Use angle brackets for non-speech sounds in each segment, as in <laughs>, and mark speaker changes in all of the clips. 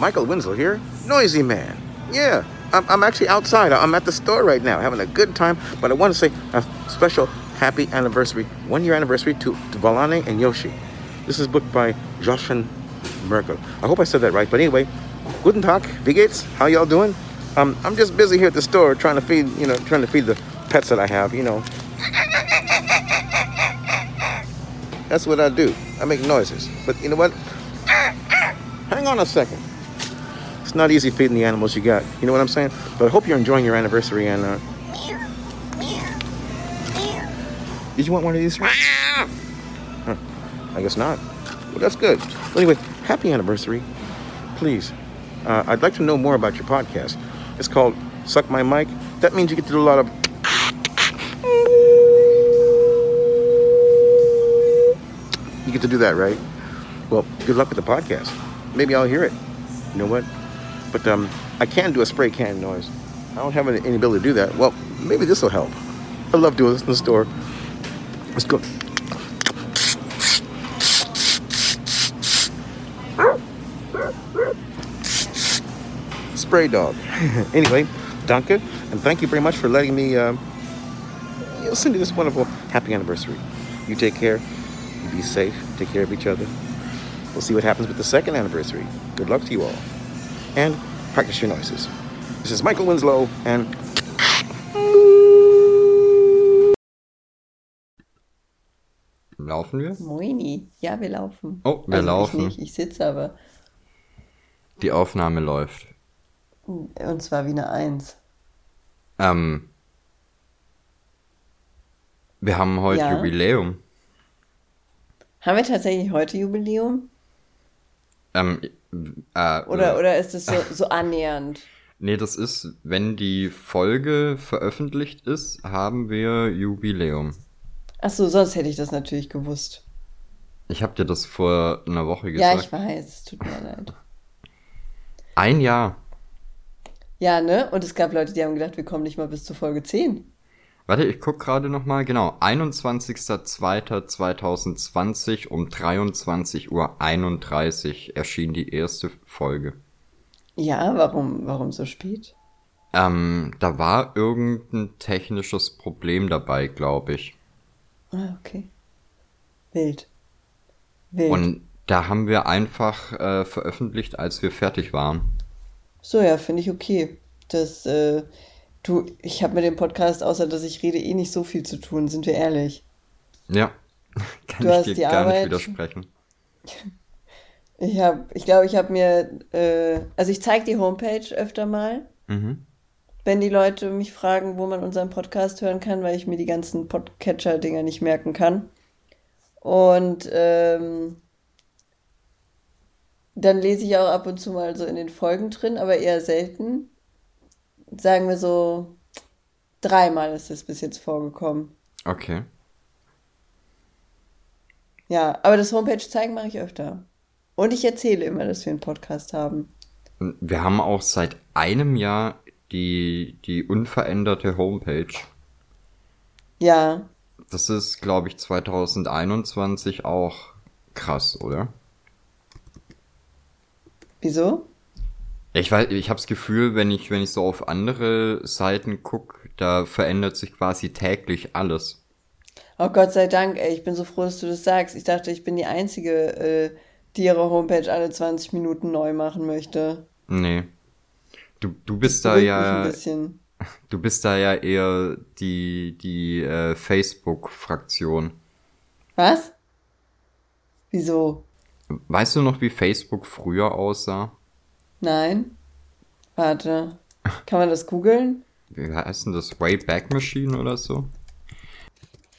Speaker 1: Michael Winslow here, Noisy Man. Yeah, I'm, I'm actually outside. I'm at the store right now having a good time, but I want to say a special happy anniversary, one year anniversary to, to and Yoshi. This is booked by Jochen Merkel. I hope I said that right, but anyway, guten Tag, wie geht's? How y'all doing? Um, I'm just busy here at the store trying to feed, you know, trying to feed the pets that I have, you know. That's what I do. I make noises. But you know what? Hang on a second. It's not easy feeding the animals you got. You know what I'm saying? But I hope you're enjoying your anniversary and uh Did you want one of these? Huh. I guess not. Well, that's good. Anyway, happy anniversary. Please, uh, I'd like to know more about your podcast. It's called Suck My Mic. That means you get to do a lot of You get to do that, right? Well, good luck with the podcast. Maybe I'll hear it. You know what? But um, I can do a spray can noise. I don't have any, any ability to do that. Well, maybe this will help. I love doing this in the store. Let's go. Spray dog. <laughs> anyway, Duncan, and thank you very much for letting me know, send you this wonderful happy anniversary. You take care. You be safe. Take care of each other. We'll see what happens with the second anniversary. Good luck to you all. And practice your noises. This is Michael Winslow and
Speaker 2: Laufen wir?
Speaker 3: Moini. Ja, wir laufen.
Speaker 2: Oh, wir
Speaker 3: also
Speaker 2: laufen.
Speaker 3: Ich, ich sitze aber.
Speaker 2: Die Aufnahme läuft.
Speaker 3: Und zwar wie eine Eins.
Speaker 2: Ähm, wir haben heute
Speaker 3: Ja.
Speaker 2: Jubiläum.
Speaker 3: Haben wir tatsächlich heute Jubiläum?
Speaker 2: Ähm, äh,
Speaker 3: Oder,
Speaker 2: äh,
Speaker 3: oder ist es so, so <laughs> annähernd?
Speaker 2: Nee, das ist, wenn die Folge veröffentlicht ist, haben wir Jubiläum.
Speaker 3: Achso, sonst hätte ich das natürlich gewusst.
Speaker 2: Ich habe dir das vor einer Woche
Speaker 3: Ja,
Speaker 2: gesagt.
Speaker 3: ich weiß, es tut mir leid.
Speaker 2: Ein Jahr.
Speaker 3: Ja, ne? Und es gab Leute, die haben gedacht, wir kommen nicht mal bis zur Folge 10.
Speaker 2: Warte, ich guck gerade noch mal. Genau, 21.02.2020 um 23.31 Uhr erschien die erste Folge.
Speaker 3: Ja, warum, warum so spät?
Speaker 2: Ähm, da war irgendein technisches Problem dabei, glaube ich.
Speaker 3: Ah, okay. Wild. Wild.
Speaker 2: Und da haben wir einfach äh, veröffentlicht, als wir fertig waren.
Speaker 3: So, ja, finde ich okay. Das, äh, du, ich habe mit dem Podcast, außer dass ich rede, eh nicht so viel zu tun, sind wir ehrlich.
Speaker 2: Ja, <laughs> kann
Speaker 3: Du
Speaker 2: ich
Speaker 3: hast
Speaker 2: dir
Speaker 3: die
Speaker 2: gar
Speaker 3: Arbeit.
Speaker 2: nicht widersprechen. <laughs>
Speaker 3: Ich habe, ich glaube, ich habe mir, äh, also ich zeige die Homepage öfter mal,
Speaker 2: Mhm.
Speaker 3: wenn die Leute mich fragen, wo man unseren Podcast hören kann, weil ich mir die ganzen Podcatcher-Dinger nicht merken kann. Und ähm, dann lese ich auch ab und zu mal so in den Folgen drin, aber eher selten. Sagen wir so, dreimal ist es bis jetzt vorgekommen.
Speaker 2: Okay.
Speaker 3: Ja, aber das Homepage zeigen mache ich öfter. Und ich erzähle immer, dass wir einen Podcast haben.
Speaker 2: Wir haben auch seit einem Jahr die, die unveränderte Homepage.
Speaker 3: Ja,
Speaker 2: Das ist, glaube ich, 2021 auch krass, oder?
Speaker 3: wieso?
Speaker 2: Ich weiß, ich habe das Gefühl, wenn ich, wenn ich so auf andere Seiten guck, da verändert sich quasi täglich alles.
Speaker 3: Oh Gott sei Dank, ey, ich bin so froh, dass du das sagst. Ich dachte, ich bin die Einzige, äh, die ihre Homepage alle 20 Minuten neu machen möchte.
Speaker 2: Nee. Du, du bist da
Speaker 3: Beruhigt mich ein
Speaker 2: ja,
Speaker 3: bisschen. <laughs>
Speaker 2: du bist da ja eher die, die äh, Facebook-Fraktion.
Speaker 3: Was? Wieso?
Speaker 2: Weißt du noch, wie Facebook früher aussah?
Speaker 3: Nein? Warte. Kann man das googeln?
Speaker 2: Wie heißt denn das? Wayback Machine oder so?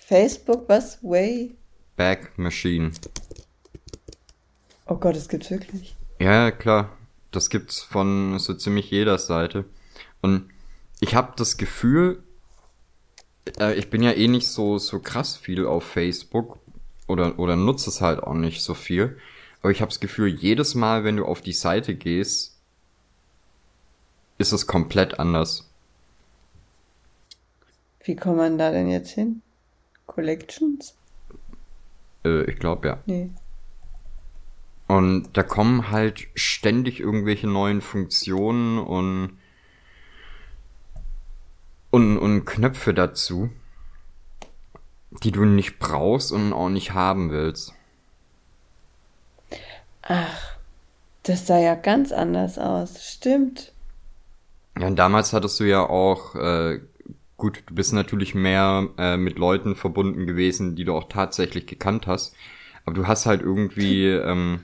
Speaker 3: Facebook, was? Way?
Speaker 2: Back Machine.
Speaker 3: Oh Gott, das gibt's wirklich.
Speaker 2: Ja, ja, klar. Das gibt's von so ziemlich jeder Seite. Und ich habe das Gefühl, äh, ich bin ja eh nicht so, so krass viel auf Facebook oder, oder nutze es halt auch nicht so viel. Aber ich habe das Gefühl, jedes Mal, wenn du auf die Seite gehst, ist es komplett anders.
Speaker 3: Wie kommt man da denn jetzt hin? Collections?
Speaker 2: Äh, ich glaube ja.
Speaker 3: Nee.
Speaker 2: Und da kommen halt ständig irgendwelche neuen Funktionen und, und, und Knöpfe dazu, die du nicht brauchst und auch nicht haben willst.
Speaker 3: Ach, das sah ja ganz anders aus. Stimmt.
Speaker 2: Ja, damals hattest du ja auch, äh, gut, du bist natürlich mehr äh, mit Leuten verbunden gewesen, die du auch tatsächlich gekannt hast. Aber du hast halt irgendwie ähm,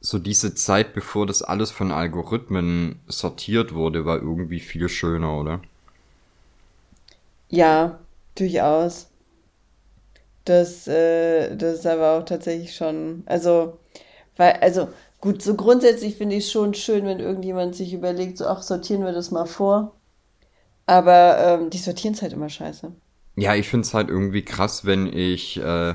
Speaker 2: so diese Zeit, bevor das alles von Algorithmen sortiert wurde, war irgendwie viel schöner, oder?
Speaker 3: Ja, durchaus. Das, äh, das ist aber auch tatsächlich schon, also, weil, also, gut, so grundsätzlich finde ich es schon schön, wenn irgendjemand sich überlegt, so, ach, sortieren wir das mal vor. Aber ähm, die sortieren es halt immer scheiße.
Speaker 2: Ja, ich find's halt irgendwie krass, wenn ich äh,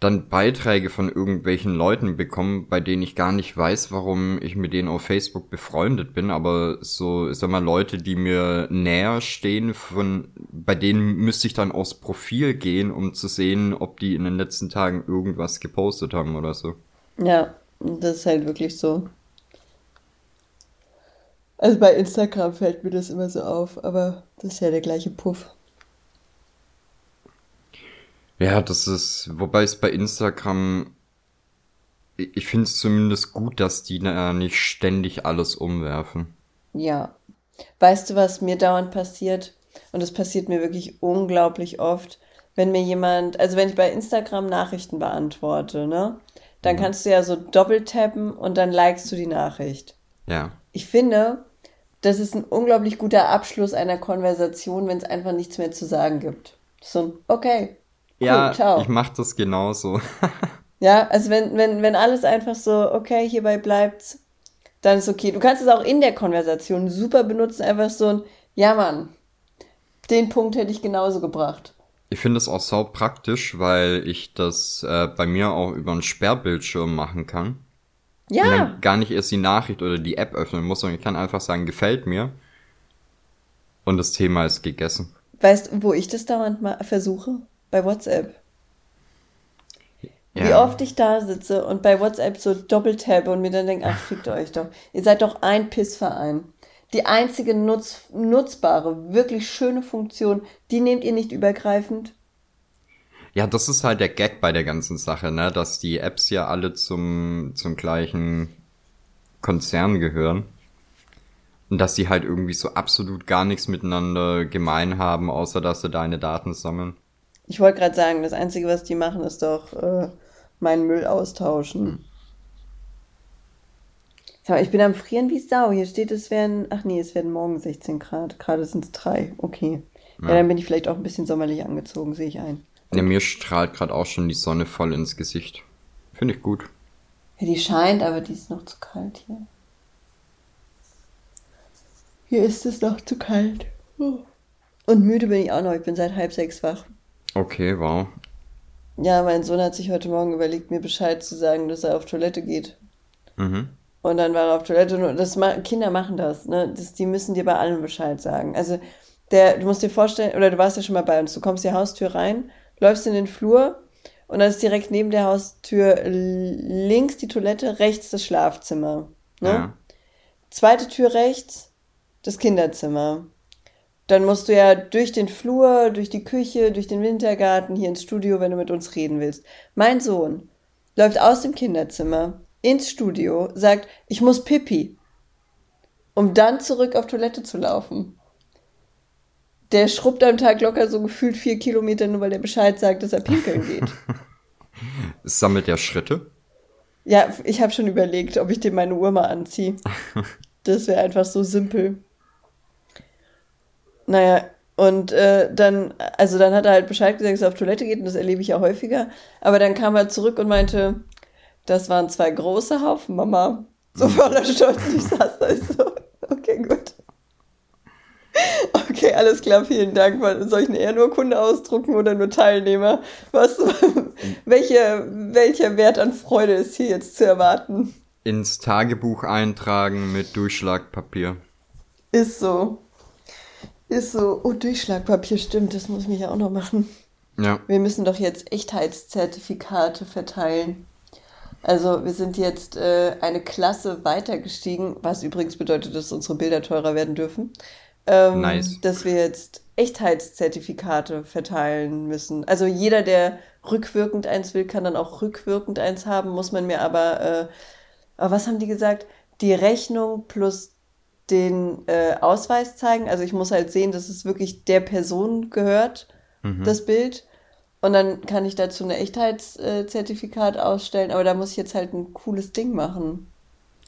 Speaker 2: dann Beiträge von irgendwelchen Leuten bekomme, bei denen ich gar nicht weiß, warum ich mit denen auf Facebook befreundet bin, aber so, ich sag mal, Leute, die mir näher stehen, von, bei denen müsste ich dann aufs Profil gehen, um zu sehen, ob die in den letzten Tagen irgendwas gepostet haben oder so.
Speaker 3: Ja, das ist halt wirklich so. Also bei Instagram fällt mir das immer so auf, aber das ist ja der gleiche Puff.
Speaker 2: Ja, das ist, wobei es bei Instagram, ich finde es zumindest gut, dass die da nicht ständig alles umwerfen.
Speaker 3: Ja. Weißt du, was mir dauernd passiert? Und das passiert mir wirklich unglaublich oft, wenn mir jemand, also wenn ich bei Instagram Nachrichten beantworte, ne? Dann kannst du ja so doppeltappen und dann likest du die Nachricht.
Speaker 2: Ja.
Speaker 3: Ich finde, das ist ein unglaublich guter Abschluss einer Konversation, wenn es einfach nichts mehr zu sagen gibt. So ein, okay, cool,
Speaker 2: Ja,
Speaker 3: ciao.
Speaker 2: ich mach das genauso. <laughs>
Speaker 3: Ja, also wenn, wenn, wenn alles einfach so, okay, hierbei bleibt's, dann ist okay. Du kannst es auch in der Konversation super benutzen, einfach so ein, ja Mann, den Punkt hätte ich genauso gebracht.
Speaker 2: Ich finde es auch sau praktisch, weil ich das äh, bei mir auch über einen Sperrbildschirm machen kann. Und
Speaker 3: Ja,
Speaker 2: dann gar nicht erst die Nachricht oder die App öffnen muss, sondern ich kann einfach sagen, gefällt mir. Und das Thema ist gegessen.
Speaker 3: weißt du, wo ich das dauernd mal versuche? Bei WhatsApp. Wie
Speaker 2: Ja.
Speaker 3: oft ich da sitze und bei WhatsApp so doppeltappe und mir dann denke, ach, fickt euch doch. Ihr seid doch ein Pissverein. Die einzige nutz, nutzbare, wirklich schöne Funktion, die nehmt ihr nicht übergreifend.
Speaker 2: Ja, das ist halt der Gag bei der ganzen Sache, ne? Dass die Apps ja alle zum, zum gleichen Konzern gehören. Und dass die halt irgendwie so absolut gar nichts miteinander gemein haben, außer dass sie deine Daten sammeln.
Speaker 3: Ich wollte gerade sagen, das Einzige, was die machen, ist doch äh, meinen Müll austauschen. Sag mal, ich bin am Frieren wie Sau. Hier steht, es werden, ach nee, es werden morgen 16 Grad. Gerade sind es drei. Okay. Ja.
Speaker 2: Ja.
Speaker 3: dann bin ich vielleicht auch ein bisschen sommerlich angezogen, sehe ich ein.
Speaker 2: Ja, mir strahlt gerade auch schon die Sonne voll ins Gesicht. Finde ich gut.
Speaker 3: Ja, die scheint, aber die ist noch zu kalt hier. Hier ist es noch zu kalt. Oh. Und müde bin ich auch noch. Ich bin seit halb sechs wach.
Speaker 2: Okay, wow.
Speaker 3: Ja, mein Sohn hat sich heute Morgen überlegt, mir Bescheid zu sagen, dass er auf Toilette geht.
Speaker 2: Mhm.
Speaker 3: Und dann war er auf Toilette und das Kinder machen das, ne? Das, die müssen dir bei allem Bescheid sagen. Also der, du musst dir vorstellen, oder du warst ja schon mal bei uns, du kommst die Haustür rein, läufst in den Flur und dann ist direkt neben der Haustür links die Toilette, rechts das Schlafzimmer. Ne?
Speaker 2: Ja.
Speaker 3: Zweite Tür rechts, das Kinderzimmer. Dann musst du ja durch den Flur, durch die Küche, durch den Wintergarten, hier ins Studio, wenn du mit uns reden willst. Mein Sohn läuft aus dem Kinderzimmer ins Studio, sagt, ich muss pipi, um dann zurück auf Toilette zu laufen. Der schrubbt am Tag locker so gefühlt vier Kilometer, nur weil der Bescheid sagt, dass er pinkeln <laughs> geht.
Speaker 2: Sammelt der Schritte?
Speaker 3: Ja, ich habe schon überlegt, ob ich dem meine Uhr mal anziehe. <laughs> Das wäre einfach so simpel. Naja, und äh, dann, also dann hat er halt Bescheid gesagt, dass er auf Toilette geht und das erlebe ich ja häufiger. Aber dann kam er zurück und meinte, das waren zwei große Haufen, Mama. So voller Stolz. Und ich saß da ich so, okay, gut. Okay, alles klar, vielen Dank. Soll ich eine Ehrenurkunde ausdrucken oder nur Teilnehmer? Was, <laughs> welche, welcher Wert an Freude ist hier jetzt zu erwarten?
Speaker 2: Ins Tagebuch eintragen mit Durchschlagpapier.
Speaker 3: Ist so. Ist so. Oh, Durchschlagpapier, stimmt, das muss ich ja auch noch machen.
Speaker 2: Ja.
Speaker 3: Wir müssen doch jetzt Echtheitszertifikate verteilen. Also wir sind jetzt äh, eine Klasse weitergestiegen, was übrigens bedeutet, dass unsere Bilder teurer werden dürfen. Ähm,
Speaker 2: Nice.
Speaker 3: Dass wir jetzt Echtheitszertifikate verteilen müssen. Also jeder, der rückwirkend eins will, kann dann auch rückwirkend eins haben, muss man mir aber, äh, aber was haben die gesagt? Die Rechnung plus den äh, Ausweis zeigen. Also ich muss halt sehen, dass es wirklich der Person gehört, das Bild. Und dann kann ich dazu ein Echtheitszertifikat ausstellen, aber da muss ich jetzt halt ein cooles Ding machen.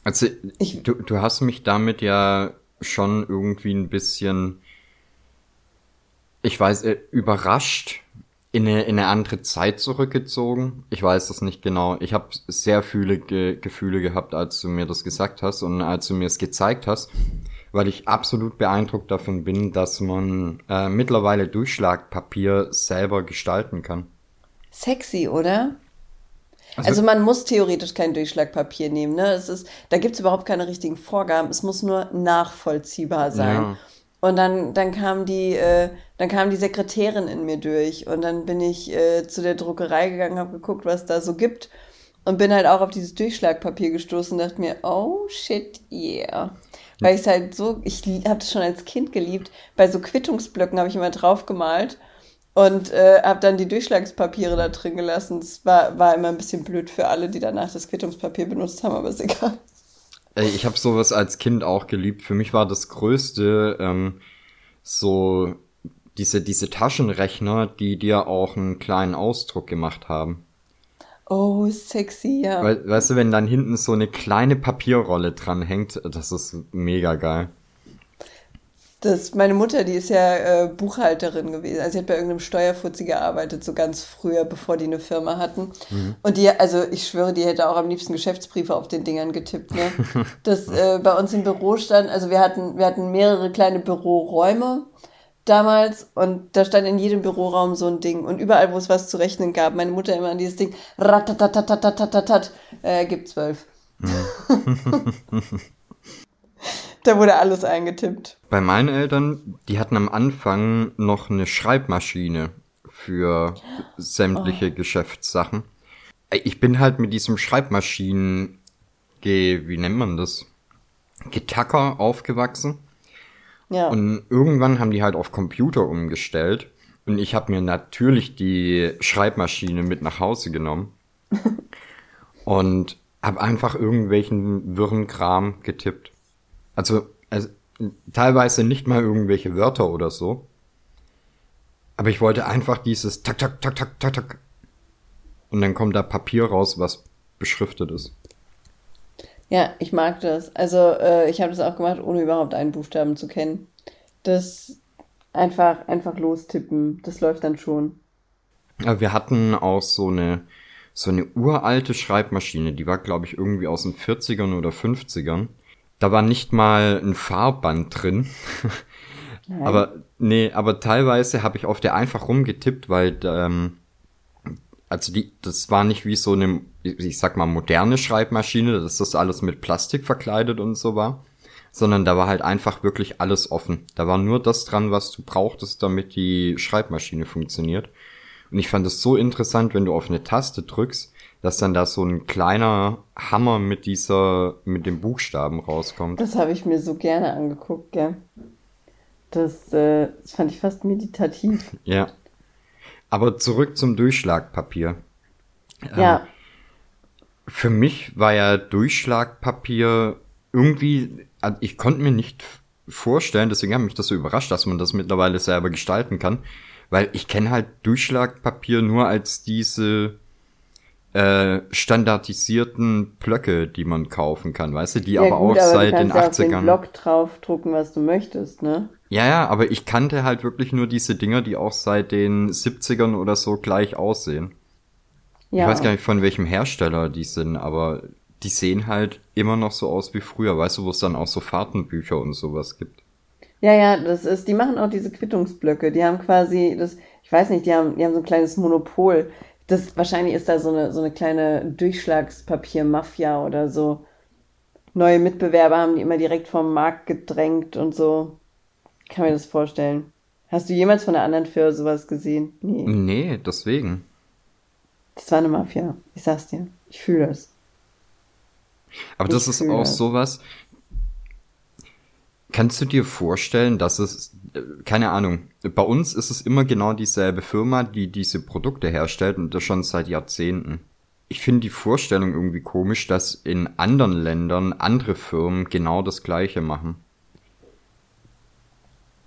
Speaker 2: Also,
Speaker 3: Ich-
Speaker 2: du, du hast mich damit ja schon irgendwie ein bisschen, ich weiß, äh, überrascht in eine, in eine andere Zeit zurückgezogen. Ich weiß das nicht genau. Ich habe sehr viele Ge Gefühle gehabt, als du mir das gesagt hast und als du mir es gezeigt hast, weil ich absolut beeindruckt davon bin, dass man äh, mittlerweile Durchschlagpapier selber gestalten kann.
Speaker 3: Sexy, oder? Also man muss theoretisch kein Durchschlagpapier nehmen, ne? Es ist, da gibt es überhaupt keine richtigen Vorgaben. Es muss nur nachvollziehbar sein.
Speaker 2: Ja.
Speaker 3: Und dann, dann kam die, äh, dann kam die Sekretärin in mir durch und dann bin ich äh, zu der Druckerei gegangen, habe geguckt, was da so gibt und bin halt auch auf dieses Durchschlagpapier gestoßen und dachte mir, oh shit, yeah. Weil ich es halt so, ich habe das schon als Kind geliebt. Bei so Quittungsblöcken habe ich immer drauf gemalt und äh, habe dann die Durchschlagspapiere da drin gelassen. Es war, war immer ein bisschen blöd für alle, die danach das Quittungspapier benutzt haben, aber ist egal.
Speaker 2: Ich habe sowas als Kind auch geliebt. Für mich war das Größte ähm, so diese, diese Taschenrechner, die dir auch einen kleinen Ausdruck gemacht haben.
Speaker 3: Oh, sexy, ja.
Speaker 2: We weißt du, wenn dann hinten so eine kleine Papierrolle dran hängt, das ist mega geil.
Speaker 3: Das, meine Mutter, die ist ja äh, Buchhalterin gewesen. Also sie hat bei irgendeinem Steuerfuzzi gearbeitet, so ganz früher, bevor die eine Firma hatten. Und die, also ich schwöre, die hätte auch am liebsten Geschäftsbriefe auf den Dingern getippt. Ne? <laughs> Das äh, bei uns im Büro stand, also wir hatten, wir hatten mehrere kleine Büroräume damals und da stand in jedem Büroraum so ein Ding. Und überall, wo es was zu rechnen gab, meine Mutter immer an dieses Ding, ratatatatatatat, äh, gibt zwölf. <laughs> da wurde alles eingetippt.
Speaker 2: Bei meinen Eltern, die hatten am Anfang noch eine Schreibmaschine für sämtliche Geschäftssachen. Ey, Ich bin halt mit diesem Schreibmaschinen, wie nennt man das? Getacker aufgewachsen.
Speaker 3: Ja.
Speaker 2: Und irgendwann haben die halt auf Computer umgestellt. Und ich habe mir natürlich die Schreibmaschine mit nach Hause genommen. <laughs> und habe einfach irgendwelchen wirren Kram getippt. Also, also teilweise nicht mal irgendwelche Wörter oder so. Aber ich wollte einfach dieses tak tak tak tak tak tak. Und dann kommt da Papier raus, was beschriftet ist.
Speaker 3: Ja, ich mag das. Also äh, ich habe das auch gemacht, ohne überhaupt einen Buchstaben zu kennen. Das einfach, einfach lostippen, das läuft dann schon.
Speaker 2: Wir hatten auch so eine, so eine uralte Schreibmaschine, die war, glaube ich, irgendwie aus den 40ern oder 50ern. Da war nicht mal ein Farbband drin. aber, nee, aber teilweise habe ich auf der einfach rumgetippt, weil, ähm, also die, das war nicht wie so eine, ich sag mal, moderne Schreibmaschine, dass das alles mit Plastik verkleidet und so war, sondern da war halt einfach wirklich alles offen. Da war nur das dran, was du brauchtest, damit die Schreibmaschine funktioniert. Und ich fand es so interessant, wenn du auf eine Taste drückst, dass dann da so ein kleiner Hammer mit dieser, mit dem Buchstaben rauskommt.
Speaker 3: Das habe ich mir so gerne angeguckt, gell. Das, äh, das fand ich fast meditativ.
Speaker 2: Ja. Aber zurück zum Durchschlagpapier.
Speaker 3: Ja,
Speaker 2: Für mich war ja Durchschlagpapier irgendwie, also ich konnte mir nicht vorstellen, deswegen hat mich das so überrascht, dass man das mittlerweile selber gestalten kann, weil ich kenne halt Durchschlagpapier nur als diese äh, standardisierten Blöcke, die man kaufen kann, weißt du, die
Speaker 3: ja
Speaker 2: aber
Speaker 3: gut,
Speaker 2: auch
Speaker 3: aber
Speaker 2: seit
Speaker 3: du
Speaker 2: den
Speaker 3: kannst ja auf den
Speaker 2: 80ern.
Speaker 3: Block draufdrucken, was du möchtest, ne?
Speaker 2: Ja, ja, aber ich kannte halt wirklich nur diese Dinger, die auch seit den 70ern oder so gleich aussehen.
Speaker 3: Ja.
Speaker 2: Ich weiß gar nicht, von welchem Hersteller die sind, aber die sehen halt immer noch so aus wie früher, weißt du, wo es dann auch so Fahrtenbücher und sowas gibt.
Speaker 3: Ja, ja, das ist, die machen auch diese Quittungsblöcke. Die haben quasi das, ich weiß nicht, die haben, die haben so ein kleines Monopol. Das, wahrscheinlich ist da so eine, so eine kleine Durchschlagspapier-Mafia oder so. Neue Mitbewerber haben die immer direkt vom Markt gedrängt und so. Ich kann mir das vorstellen. Hast du jemals von einer anderen Firma sowas gesehen? Nee.
Speaker 2: Nee, deswegen.
Speaker 3: Das war eine Mafia. Ich sag's dir. Ich fühle das.
Speaker 2: Aber das
Speaker 3: Ich
Speaker 2: ist
Speaker 3: fühle
Speaker 2: auch
Speaker 3: das.
Speaker 2: sowas. Kannst du dir vorstellen, dass es, äh, keine Ahnung, bei uns ist es immer genau dieselbe Firma, die diese Produkte herstellt und das schon seit Jahrzehnten. Ich finde die Vorstellung irgendwie komisch, dass in anderen Ländern andere Firmen genau das Gleiche machen.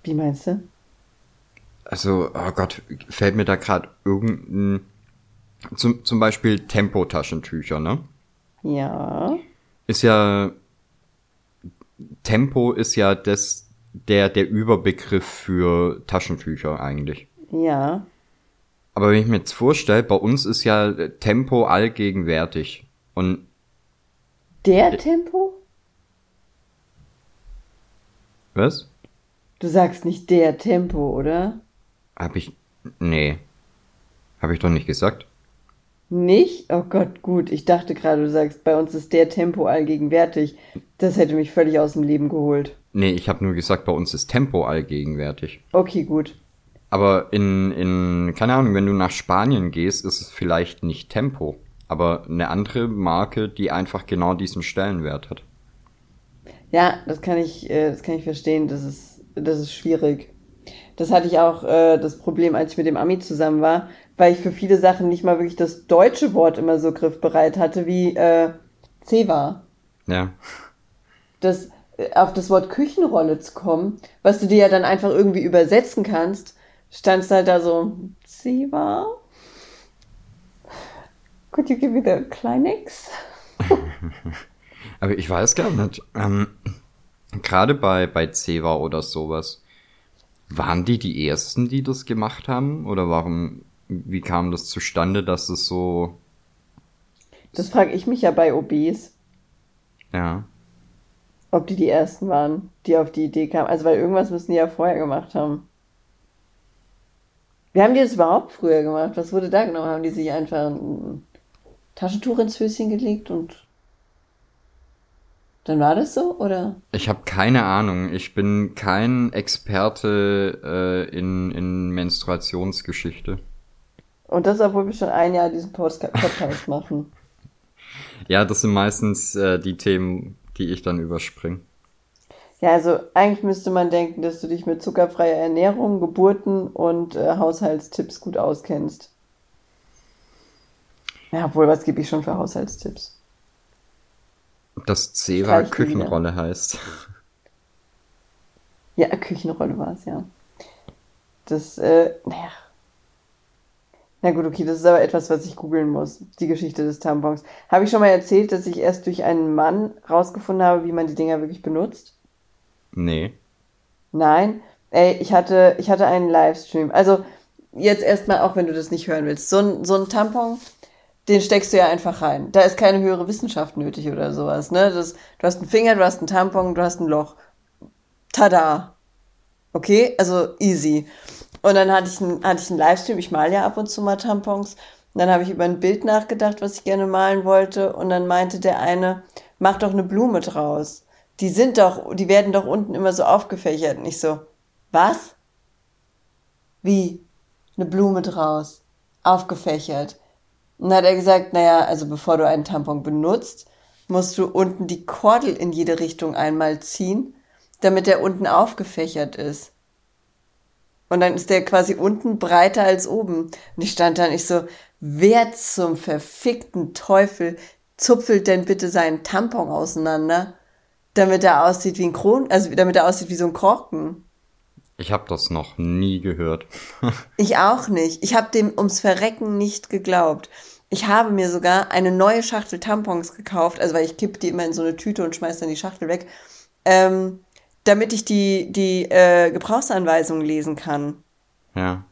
Speaker 3: Wie meinst du?
Speaker 2: Also, oh Gott, fällt mir da gerade irgendein, zum, zum Beispiel Tempo-Taschentücher, ne?
Speaker 3: Ja.
Speaker 2: ist ja Tempo ist ja das der der Überbegriff für Taschentücher eigentlich.
Speaker 3: Ja.
Speaker 2: Aber wenn ich mir jetzt vorstelle, bei uns ist ja Tempo allgegenwärtig und
Speaker 3: Der Tempo?
Speaker 2: was?
Speaker 3: Du sagst nicht der Tempo, oder?
Speaker 2: Habe ich nee. Habe ich doch nicht gesagt.
Speaker 3: Nicht? Oh Gott, gut. Ich dachte gerade, du sagst, bei uns ist der Tempo allgegenwärtig. Das hätte mich völlig aus dem Leben geholt.
Speaker 2: Nee, ich habe nur gesagt, bei uns ist Tempo allgegenwärtig.
Speaker 3: Okay, gut.
Speaker 2: Aber in in keine Ahnung, wenn du nach Spanien gehst, ist es vielleicht nicht Tempo, aber eine andere Marke, die einfach genau diesen Stellenwert hat.
Speaker 3: Ja, das kann ich, äh, das kann ich verstehen. Das ist, das ist schwierig. Das hatte ich auch äh, das Problem, als ich mit dem Ami zusammen war, weil ich für viele Sachen nicht mal wirklich das deutsche Wort immer so griffbereit hatte wie äh, Zewa.
Speaker 2: Ja.
Speaker 3: Das, äh, auf das Wort Küchenrolle zu kommen, was du dir ja dann einfach irgendwie übersetzen kannst, standst halt da so, Zewa? Could you give me the Kleenex? <laughs>
Speaker 2: Aber ich weiß gar nicht. Ähm, Gerade bei, bei Ceva oder sowas. Waren die die ersten, die das gemacht haben? Oder warum, wie kam das zustande, dass es so,
Speaker 3: Das frage ich mich ja bei OBs.
Speaker 2: ja.
Speaker 3: Ob die die ersten waren, die auf die Idee kamen. Also, weil irgendwas müssen die ja vorher gemacht haben. Wie haben die das überhaupt früher gemacht? Was wurde da genommen? Haben die sich einfach ein Taschentuch ins Höschen gelegt und dann war das so? Oder?
Speaker 2: Ich habe keine Ahnung. Ich bin kein Experte äh, in, in Menstruationsgeschichte.
Speaker 3: Und das, obwohl wir schon ein Jahr diesen Podca- <laughs> Podcast machen.
Speaker 2: Ja, das sind meistens äh, die Themen, die ich dann überspringe.
Speaker 3: Ja, also eigentlich müsste man denken, dass du dich mit zuckerfreier Ernährung, Geburten und äh, Haushaltstipps gut auskennst. Ja, obwohl, was gebe ich schon für Haushaltstipps?
Speaker 2: Das Ceva
Speaker 3: Gleich wieder.
Speaker 2: Küchenrolle heißt.
Speaker 3: Ja, Küchenrolle war es, ja. Das, äh, naja. Na gut, okay, das ist aber etwas, was ich googeln muss. Die Geschichte des Tampons. Habe ich schon mal erzählt, dass ich erst durch einen Mann rausgefunden habe, wie man die Dinger wirklich benutzt?
Speaker 2: Nee.
Speaker 3: Nein. Ey, ich hatte, ich hatte einen Livestream. Also, jetzt erstmal, auch wenn du das nicht hören willst. So ein, so ein Tampon, den steckst du ja einfach rein. Da ist keine höhere Wissenschaft nötig oder sowas, ne? Das, du hast einen Finger, du hast einen Tampon, du hast ein Loch. Tada. Okay, also easy. Und dann hatte ich, einen, hatte ich einen Livestream, ich male ja ab und zu mal Tampons. Und dann habe ich über ein Bild nachgedacht, was ich gerne malen wollte. Und dann meinte der eine, mach doch eine Blume draus. Die sind doch, die werden doch unten immer so aufgefächert. Und ich so, was? Wie? Eine Blume draus. Aufgefächert. Und dann hat er gesagt, naja, also bevor du einen Tampon benutzt, musst du unten die Kordel in jede Richtung einmal ziehen, damit der unten aufgefächert ist. Und dann ist der quasi unten breiter als oben. Und ich stand da und ich so, wer zum verfickten Teufel zupfelt denn bitte seinen Tampon auseinander, damit er aussieht wie ein Kron, also damit er aussieht wie so ein Korken?
Speaker 2: Ich habe das noch nie gehört. <laughs>
Speaker 3: Ich auch nicht. Ich habe dem ums Verrecken nicht geglaubt. Ich habe mir sogar eine neue Schachtel Tampons gekauft, also weil ich kipp die immer in so eine Tüte und schmeiß dann die Schachtel weg, ähm, damit ich die, die äh, Gebrauchsanweisungen lesen kann.
Speaker 2: ja.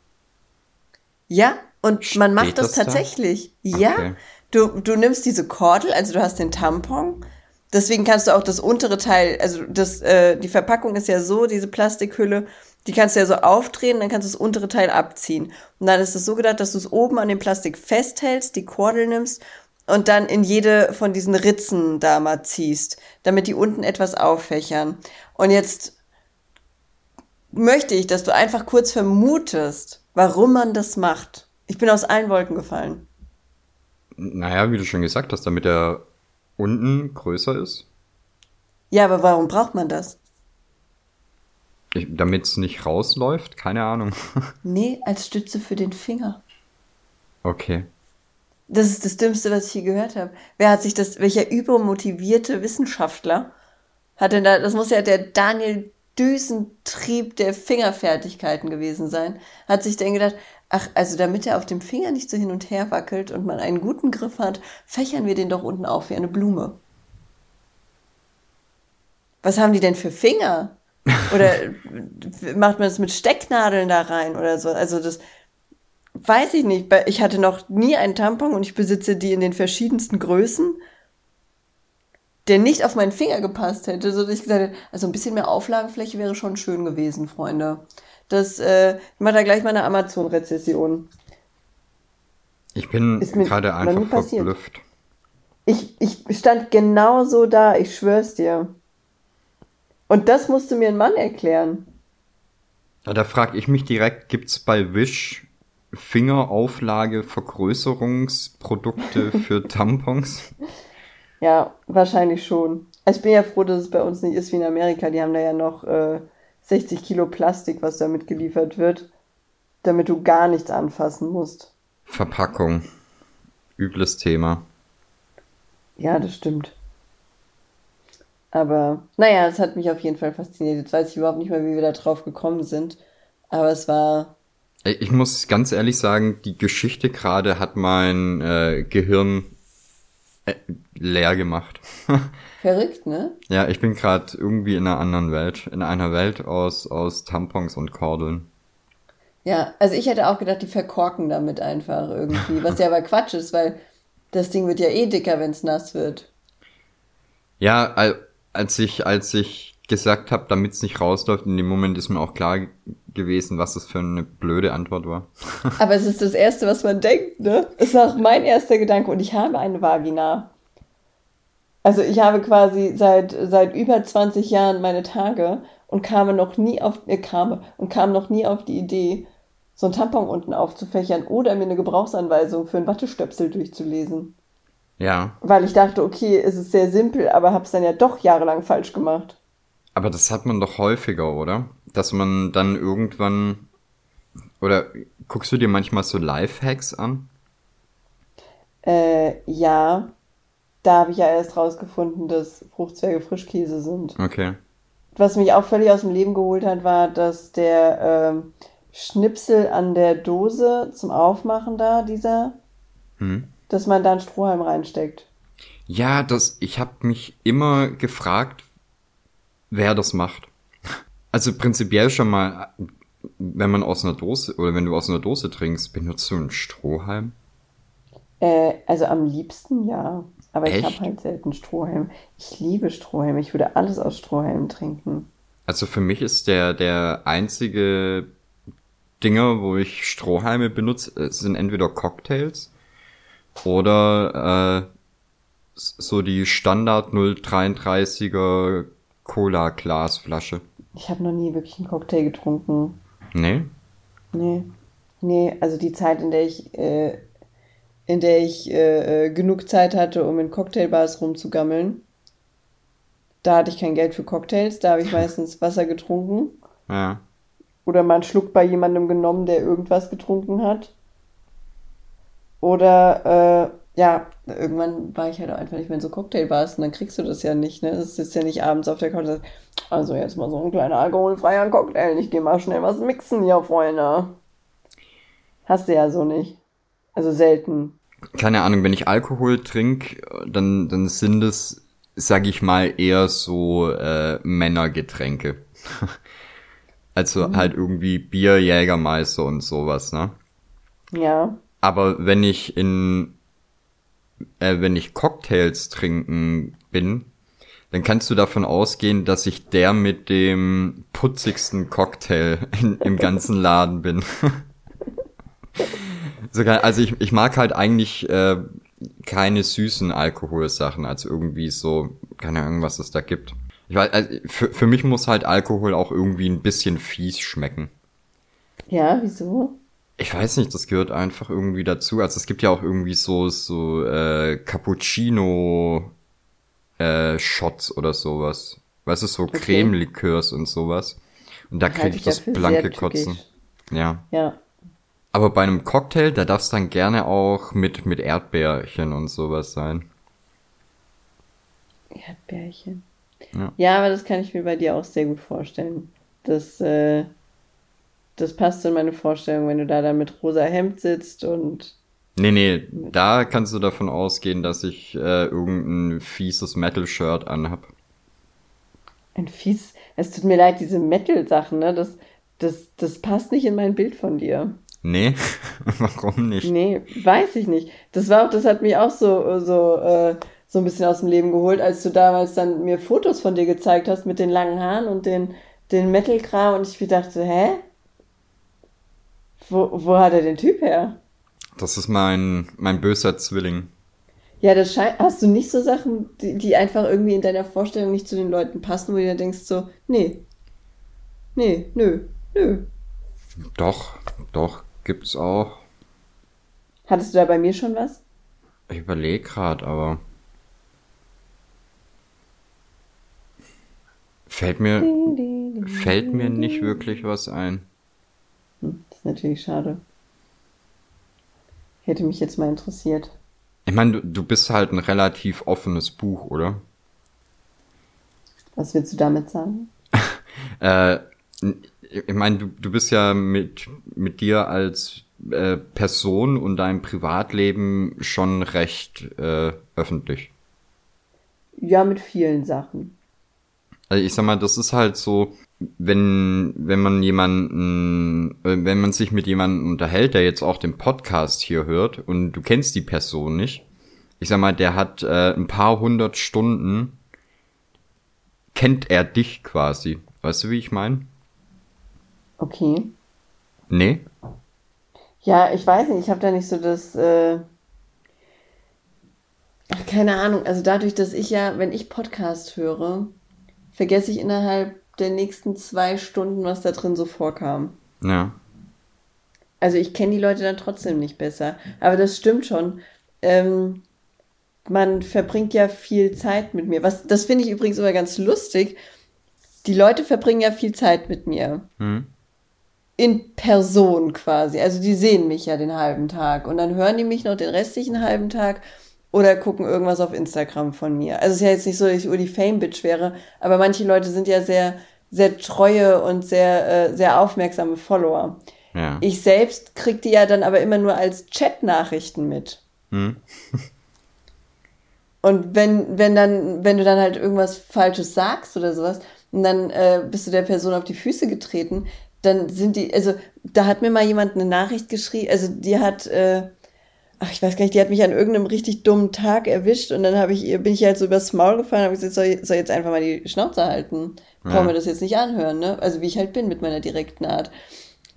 Speaker 3: Ja, und man macht
Speaker 2: Steht
Speaker 3: das,
Speaker 2: das da?
Speaker 3: tatsächlich. Ja,
Speaker 2: Okay.
Speaker 3: du, du nimmst diese Kordel, also du hast den Tampon. Deswegen kannst du auch das untere Teil, also das, äh, die Verpackung ist ja so, diese Plastikhülle, die kannst du ja so aufdrehen, dann kannst du das untere Teil abziehen. Und dann ist es so gedacht, dass du es oben an dem Plastik festhältst, die Kordel nimmst und dann in jede von diesen Ritzen da mal ziehst, damit die unten etwas auffächern. Und jetzt möchte ich, dass du einfach kurz vermutest, warum man das macht. Ich bin aus allen Wolken gefallen.
Speaker 2: Naja, wie du schon gesagt hast, damit er unten größer ist.
Speaker 3: Ja, aber warum braucht man das?
Speaker 2: Damit es nicht rausläuft? Keine Ahnung. <laughs>
Speaker 3: Nee, als Stütze für den Finger.
Speaker 2: Okay.
Speaker 3: Das ist das Dümmste, was ich hier gehört habe. Wer hat sich das, welcher übermotivierte Wissenschaftler hat denn da, das muss ja der Daniel Düsentrieb der Fingerfertigkeiten gewesen sein, hat sich denn gedacht, ach, also damit er auf dem Finger nicht so hin und her wackelt und man einen guten Griff hat, fächern wir den doch unten auf wie eine Blume. Was haben die denn für Finger? Oder <laughs> macht man es mit Stecknadeln da rein oder so? Also das weiß ich nicht. Ich hatte noch nie einen Tampon und ich besitze die in den verschiedensten Größen, der nicht auf meinen Finger gepasst hätte, so dass ich gesagt hätte, also ein bisschen mehr Auflagefläche wäre schon schön gewesen, Freunde. Das äh, ich mache da gleich mal eine Amazon-Rezession.
Speaker 2: Ich bin gerade einfach verblüfft.
Speaker 3: Ich, ich stand genau so da, ich schwör's dir. Und das musste mir ein Mann erklären.
Speaker 2: Ja, da frage ich mich direkt, gibt's bei Wish Fingerauflage Vergrößerungsprodukte <laughs> für Tampons?
Speaker 3: Ja, wahrscheinlich schon. Also ich bin ja froh, dass es bei uns nicht ist wie in Amerika. Die haben da ja noch äh, 60 Kilo Plastik, was da mitgeliefert wird, damit du gar nichts anfassen musst.
Speaker 2: Verpackung. Übles Thema.
Speaker 3: Ja, das stimmt. Aber naja, es hat mich auf jeden Fall fasziniert. Jetzt weiß ich überhaupt nicht mehr, wie wir da drauf gekommen sind. Aber es war,
Speaker 2: Ich muss ganz ehrlich sagen, die Geschichte gerade hat mein äh, Gehirn äh, leer gemacht. <laughs>
Speaker 3: verrückt, ne?
Speaker 2: ja, ich bin gerade irgendwie in einer anderen Welt. In einer Welt aus, aus Tampons und Kordeln.
Speaker 3: Ja, also ich hätte auch gedacht, die verkorken damit einfach irgendwie. Was ja aber <laughs> Quatsch ist, weil das Ding wird ja eh dicker, wenn es nass wird.
Speaker 2: Ja, al- als ich, als ich gesagt habe, damit es nicht rausläuft, in dem Moment ist mir auch klar ge- gewesen, was das für eine blöde Antwort war. <laughs>
Speaker 3: Aber es ist das Erste, was man denkt, ne? Ist auch mein erster Gedanke. Und ich habe eine Vagina. Also ich habe quasi seit, seit über 20 Jahren meine Tage und kam noch nie auf, äh, kam, und kam noch nie auf die Idee, so ein Tampon unten aufzufächern oder mir eine Gebrauchsanweisung für einen Wattestöpsel durchzulesen.
Speaker 2: Ja,
Speaker 3: Weil ich dachte, okay, es ist sehr simpel, aber hab's dann ja doch jahrelang falsch gemacht.
Speaker 2: Aber das hat man doch häufiger, oder? Dass man dann irgendwann oder guckst du dir manchmal so Lifehacks an?
Speaker 3: Äh, ja, da habe ich ja erst rausgefunden, dass Fruchtzwerge Frischkäse sind.
Speaker 2: Okay.
Speaker 3: Was mich auch völlig aus dem Leben geholt hat, war, dass der ähm, Schnipsel an der Dose zum Aufmachen da, dieser,
Speaker 2: Hm.
Speaker 3: dass man da einen Strohhalm reinsteckt.
Speaker 2: Ja, das, ich habe mich immer gefragt, wer das macht. Also prinzipiell schon mal, wenn man aus einer Dose oder wenn du aus einer Dose trinkst, benutzt du einen Strohhalm?
Speaker 3: Äh, also am liebsten ja. Aber ich
Speaker 2: Echt?
Speaker 3: habe halt selten Strohhalm. Ich liebe Strohhalme. Ich würde alles aus Strohhalmen trinken.
Speaker 2: Also für mich ist der, der einzige Dinger, wo ich Strohhalme benutze, äh, sind entweder Cocktails oder äh, so die Standard 033er Cola Glasflasche.
Speaker 3: Ich habe noch nie wirklich einen Cocktail getrunken.
Speaker 2: Nee?
Speaker 3: Nee. Nee, also die Zeit, in der ich, äh, in der ich äh, äh, genug Zeit hatte, um in Cocktailbars rumzugammeln, da hatte ich kein Geld für Cocktails, da habe ich <laughs> meistens Wasser getrunken
Speaker 2: Ja.
Speaker 3: oder mal einen Schluck bei jemandem genommen, der irgendwas getrunken hat. Oder äh, ja, irgendwann war ich halt einfach nicht mehr in so Cocktailbars und dann kriegst du das ja nicht, ne? Das ist ja nicht abends auf der Couch also jetzt mal so ein kleiner alkoholfreier Cocktail, ich gehe mal schnell was mixen hier, Freunde. Hast du ja so nicht. Also selten.
Speaker 2: keine Ahnung, wenn ich Alkohol trinke, dann, dann sind es, sag ich mal, eher so äh, Männergetränke. <laughs> also halt irgendwie Bier, Jägermeister und sowas, ne?
Speaker 3: Ja.
Speaker 2: Aber wenn ich in, äh, wenn ich Cocktails trinken bin, dann kannst du davon ausgehen, dass ich der mit dem putzigsten Cocktail in, im ganzen Laden bin. <laughs> Also ich, ich mag halt eigentlich äh, keine süßen Alkoholsachen, also irgendwie so, keine Ahnung, was es da gibt. Ich weiß, also für, für mich muss halt Alkohol auch irgendwie ein bisschen fies schmecken.
Speaker 3: Ja, wieso?
Speaker 2: Ich weiß nicht, das gehört einfach irgendwie dazu. Also es gibt ja auch irgendwie so so äh, Cappuccino äh, Shots oder sowas. Weißt du, so Creme-Likörs und sowas. Und da kriege ich das blanke Kotzen. Ja.
Speaker 3: Ja.
Speaker 2: Aber bei einem Cocktail, da darf es dann gerne auch mit, mit Erdbeerchen und sowas sein.
Speaker 3: Erdbeerchen.
Speaker 2: Ja.
Speaker 3: Ja, aber das kann ich mir bei dir auch sehr gut vorstellen. Das, äh, das passt in meine Vorstellung, wenn du da dann mit rosa Hemd sitzt und
Speaker 2: Nee, nee, da kannst du davon ausgehen, dass ich äh, irgendein fieses Metal-Shirt anhab.
Speaker 3: ein fies. Es tut mir leid, diese Metal-Sachen, ne? Das, das, das passt nicht in mein Bild von dir.
Speaker 2: Nee, <laughs> warum nicht?
Speaker 3: Nee, weiß ich nicht. Das war auch, das hat mich auch so, so, äh, so ein bisschen aus dem Leben geholt, als du damals dann mir Fotos von dir gezeigt hast mit den langen Haaren und den, den Metal-Kram und ich mir dachte, hä? Wo, wo hat er den Typ her?
Speaker 2: Das ist mein, mein böser Zwilling.
Speaker 3: Ja, das scheint, hast du nicht so Sachen, die, die einfach irgendwie in deiner Vorstellung nicht zu den Leuten passen, wo du dir denkst so, nee, nee, nö, nö.
Speaker 2: Doch, doch, gibt's auch.
Speaker 3: Hattest du da bei mir schon was?
Speaker 2: Ich überlege gerade, aber. Fällt mir, fällt mir nicht wirklich was ein.
Speaker 3: Hm, das ist natürlich schade. Hätte mich jetzt mal interessiert.
Speaker 2: Ich meine, du, du bist halt ein relativ offenes Buch, oder?
Speaker 3: Was willst du damit sagen? <laughs>
Speaker 2: Äh, ich meine, du, du bist ja mit, mit dir als äh, Person und deinem Privatleben schon recht äh, öffentlich.
Speaker 3: Ja, mit vielen Sachen.
Speaker 2: Also ich sag mal, das ist halt so, wenn, wenn man jemanden, äh, wenn man sich mit jemandem unterhält, der jetzt auch den Podcast hier hört und du kennst die Person nicht, ich sag mal, der hat äh, ein paar hundert Stunden, kennt er dich quasi. Weißt du, wie ich meine?
Speaker 3: Okay.
Speaker 2: Nee?
Speaker 3: Ja, ich weiß nicht, ich habe da nicht so das, äh, ach, keine Ahnung, also dadurch, dass ich ja, wenn ich Podcast höre, vergesse ich innerhalb der nächsten zwei Stunden, was da drin so vorkam.
Speaker 2: Ja.
Speaker 3: Also ich kenne die Leute dann trotzdem nicht besser. Aber das stimmt schon. Ähm, man verbringt ja viel Zeit mit mir. Was, das finde ich übrigens immer ganz lustig. Die Leute verbringen ja viel Zeit mit mir.
Speaker 2: Hm.
Speaker 3: In Person quasi. Also die sehen mich ja den halben Tag. Und dann hören die mich noch den restlichen halben Tag oder gucken irgendwas auf Instagram von mir. Also es ist ja jetzt nicht so, dass ich Uli Fame-Bitch wäre, aber manche Leute sind ja sehr, sehr treue und sehr, äh, sehr aufmerksame Follower.
Speaker 2: Ja.
Speaker 3: Ich selbst krieg die ja dann aber immer nur als Chat-Nachrichten mit.
Speaker 2: Hm. <laughs>
Speaker 3: Und wenn, wenn dann, wenn du dann halt irgendwas Falsches sagst oder sowas, und dann äh, bist du der Person auf die Füße getreten, dann sind die, also da hat mir mal jemand eine Nachricht geschrieben, also die hat, äh, ach ich weiß gar nicht, die hat mich an irgendeinem richtig dummen Tag erwischt und dann habe ich ihr, bin ich halt so übers Maul gefallen, habe gesagt, soll, soll jetzt einfach mal die Schnauze halten.
Speaker 2: Ja.
Speaker 3: Brauchen wir das jetzt nicht anhören, ne? Also wie ich halt bin mit meiner direkten Art.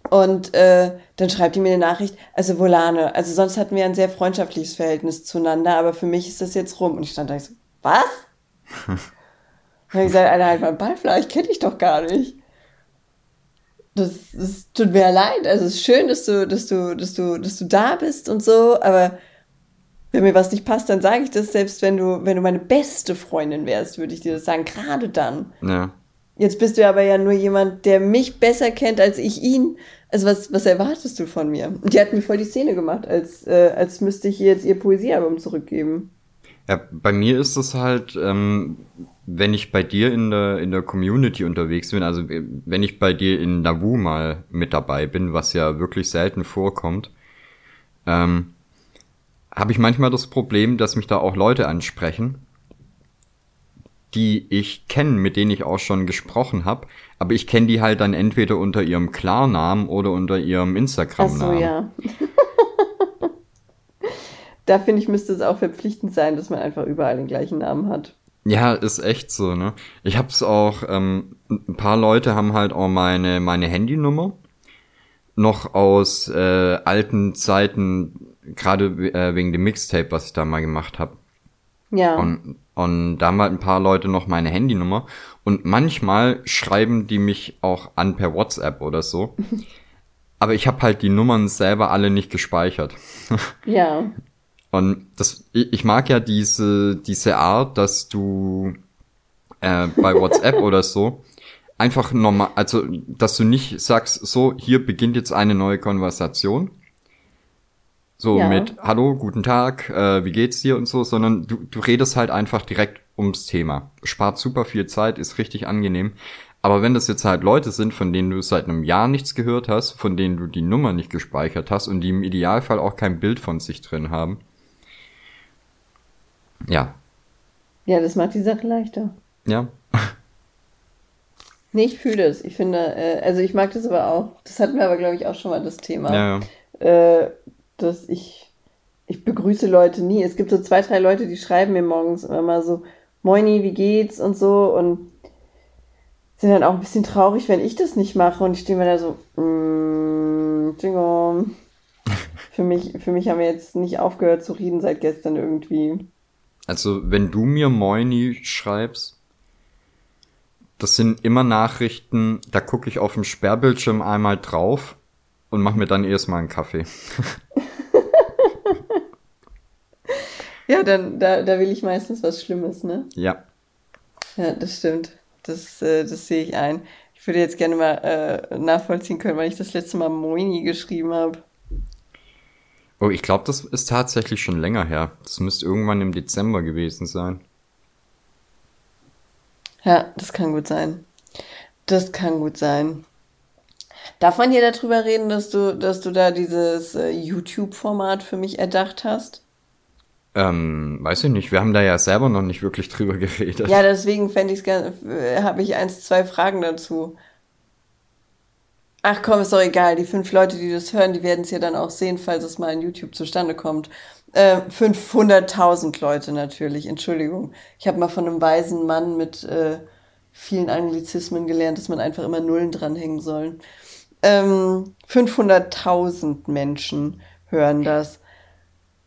Speaker 3: Und äh, dann schreibt die mir eine Nachricht, also Volane, also sonst hatten wir ein sehr freundschaftliches Verhältnis zueinander, aber für mich ist das jetzt rum. Und ich stand da ich so, was? <laughs> Dann habe ich gesagt, Alter, halt mal Ball, vielleicht kenne ich doch gar nicht. Das, das tut mir leid. Also es ist schön, dass du, dass du, dass du, dass du da bist und so, aber wenn mir was nicht passt, dann sage ich das, selbst wenn du, wenn du meine beste Freundin wärst, würde ich dir das sagen, gerade dann.
Speaker 2: Ja.
Speaker 3: Jetzt bist du aber ja nur jemand, der mich besser kennt als ich ihn. Also was, was erwartest du von mir? Und die hat mir voll die Szene gemacht, als, äh, als müsste ich ihr jetzt ihr Poesiealbum zurückgeben.
Speaker 2: Ja, bei mir ist es halt, ähm, wenn ich bei dir in der, in der Community unterwegs bin, also wenn ich bei dir in Nabu mal mit dabei bin, was ja wirklich selten vorkommt, ähm, habe ich manchmal das Problem, dass mich da auch Leute ansprechen, die ich kenne, mit denen ich auch schon gesprochen habe, aber ich kenne die halt dann entweder unter ihrem Klarnamen oder unter ihrem
Speaker 3: Ach so,
Speaker 2: Instagram-Namen.
Speaker 3: ja. <laughs> da finde ich, müsste es auch verpflichtend sein, dass man einfach überall den gleichen Namen hat.
Speaker 2: Ja, ist echt so, ne? Ich hab's auch, ähm, ein paar Leute haben halt auch meine, meine Handynummer. Noch aus äh, alten Zeiten, gerade äh, wegen dem Mixtape, was ich da mal gemacht habe.
Speaker 3: Ja.
Speaker 2: Und, und da haben halt ein paar Leute noch meine Handynummer. Und manchmal schreiben die mich auch an per WhatsApp oder so. <laughs> Aber ich habe halt die Nummern selber alle nicht gespeichert.
Speaker 3: ja. <laughs>
Speaker 2: Und das, ich mag ja diese, diese Art, dass du äh, bei WhatsApp <laughs> oder so einfach normal, also dass du nicht sagst, so, hier beginnt jetzt eine neue Konversation. So
Speaker 3: Ja.
Speaker 2: mit Hallo, guten Tag, äh, wie geht's dir und so, sondern du, du redest halt einfach direkt ums Thema. Spart super viel Zeit, ist richtig angenehm. Aber wenn das jetzt halt Leute sind, von denen du seit einem Jahr nichts gehört hast, von denen du die Nummer nicht gespeichert hast und die im Idealfall auch kein Bild von sich drin haben. Ja,
Speaker 3: Ja, das macht die Sache leichter.
Speaker 2: ja, <laughs>
Speaker 3: Nee, ich fühle das. Ich finde, äh, also ich mag das aber auch. Das hatten wir aber, glaube ich, auch schon mal das Thema.
Speaker 2: ja, ja.
Speaker 3: äh, dass ich, ich begrüße Leute nie. Es gibt so zwei, drei Leute, die schreiben mir morgens immer mal so, Moini, wie geht's und so und sind dann auch ein bisschen traurig, wenn ich das nicht mache und ich stehe mir da so, mm, Jingo. <laughs> Für mich, für mich haben wir jetzt nicht aufgehört zu reden seit gestern irgendwie.
Speaker 2: Also, wenn du mir Moini schreibst, das sind immer Nachrichten, da gucke ich auf dem Sperrbildschirm einmal drauf und mache mir dann erstmal einen Kaffee. <laughs>
Speaker 3: Ja, dann, da, da will ich meistens was Schlimmes, ne?
Speaker 2: Ja.
Speaker 3: Ja, das stimmt. Das, äh, das sehe ich ein. Ich würde jetzt gerne mal äh, nachvollziehen können, weil ich das letzte Mal Moini geschrieben habe.
Speaker 2: Oh, ich glaube, das ist tatsächlich schon länger her. Das müsste irgendwann im Dezember gewesen sein.
Speaker 3: Ja, das kann gut sein. Das kann gut sein. Darf man hier darüber reden, dass du, dass du da dieses äh, YouTube-Format für mich erdacht hast?
Speaker 2: Ähm, weiß ich nicht. Wir haben da ja selber noch nicht wirklich drüber <laughs> geredet.
Speaker 3: Ja, deswegen fände ich es äh, habe ich eins, zwei Fragen dazu. Ach komm, ist doch egal. Die fünf Leute, die das hören, die werden es ja dann auch sehen, falls es mal in YouTube zustande kommt. Äh, 500.000 Leute natürlich, Entschuldigung. Ich habe mal von einem weisen Mann mit äh, vielen Anglizismen gelernt, dass man einfach immer Nullen dranhängen soll. Ähm, 500.000 Menschen hören das.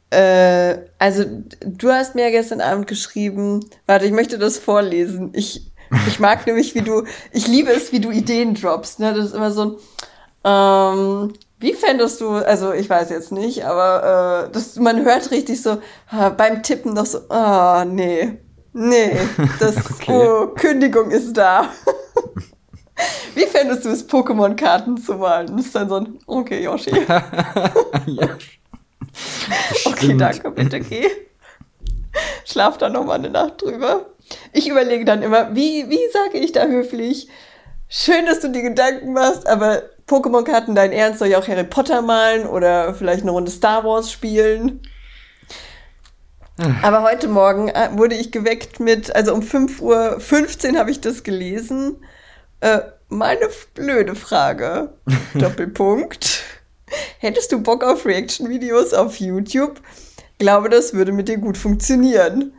Speaker 3: Äh, also, du hast mir gestern Abend geschrieben, warte, ich möchte das vorlesen. Ich, ich mag nämlich, wie du, ich liebe es, wie du Ideen droppst. Ne? Das ist immer so ein, ähm, wie fändest du, also ich weiß jetzt nicht, aber äh, das, man hört richtig so ah, beim Tippen noch so, ah, nee, nee, das, <laughs>
Speaker 2: Okay.
Speaker 3: oh, Kündigung ist da. <laughs> Wie fändest du es, Pokémon-Karten zu malen? Das ist dann so ein, okay, Yoshi. <laughs>
Speaker 2: ja.
Speaker 3: Okay, danke, bitte geh. Schlaf da noch mal eine Nacht drüber. Ich überlege dann immer, wie, wie sage ich da höflich? Schön, dass du dir Gedanken machst, aber Pokémon-Karten, dein Ernst, soll ich auch Harry Potter malen oder vielleicht eine Runde Star Wars spielen? Aber heute Morgen äh, wurde ich geweckt mit, also um 5.15 Uhr habe ich das gelesen. Äh, meine blöde Frage. <laughs> Doppelpunkt. Hättest du Bock auf Reaction-Videos auf YouTube? Glaube, das würde mit dir gut funktionieren.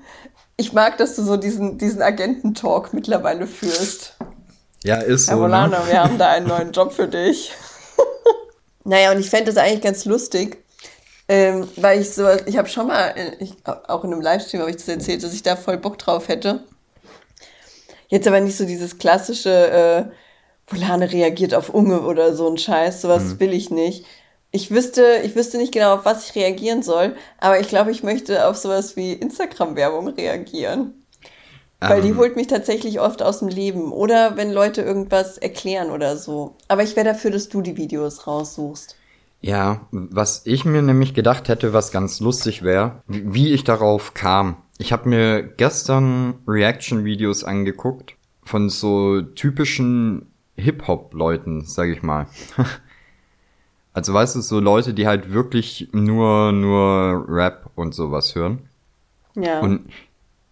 Speaker 3: Ich mag, dass du so diesen, diesen Agententalk mittlerweile führst.
Speaker 2: Ja, ist
Speaker 3: Herr
Speaker 2: so.
Speaker 3: Volano,
Speaker 2: Ne?
Speaker 3: wir haben da einen neuen <laughs> Job für dich. <laughs> naja, und ich fände das eigentlich ganz lustig, ähm, weil ich so, ich habe schon mal, ich, auch in einem Livestream habe ich das erzählt, dass ich da voll Bock drauf hätte. Jetzt aber nicht so dieses klassische, äh, Volane reagiert auf Unge oder so ein Scheiß, sowas will ich nicht. Ich wüsste, ich wüsste nicht genau, auf was ich reagieren soll, aber ich glaube, ich möchte auf sowas wie Instagram-Werbung reagieren. Weil die
Speaker 2: Ähm,
Speaker 3: holt mich tatsächlich oft aus dem Leben. Oder wenn Leute irgendwas erklären oder so. Aber ich wäre dafür, dass du die Videos raussuchst.
Speaker 2: Ja, was ich mir nämlich gedacht hätte, was ganz lustig wäre, wie wie ich darauf kam. Ich habe mir gestern Reaction-Videos angeguckt von so typischen Hip-Hop-Leuten, sag ich mal. <laughs> also weißt du, so Leute, die halt wirklich nur, nur Rap und sowas hören.
Speaker 3: Ja.
Speaker 2: Und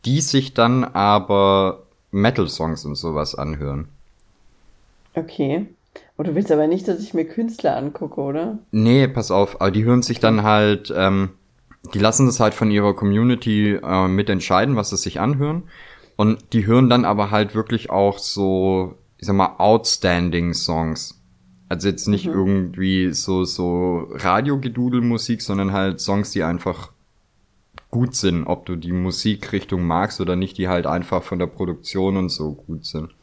Speaker 2: die sich dann aber Metal-Songs und sowas anhören.
Speaker 3: okay. Und du willst aber nicht, dass ich mir Künstler angucke, oder?
Speaker 2: Nee, pass auf, aber die hören sich dann halt, ähm, die lassen das halt von ihrer Community äh, mitentscheiden, was sie sich anhören. Und die hören dann aber halt wirklich auch so, ich sag mal, outstanding Songs. Also jetzt nicht irgendwie so, so Radiogedudelmusik, sondern halt Songs, die einfach gut sind, ob du die Musikrichtung magst oder nicht, die halt einfach von der Produktion und so gut sind.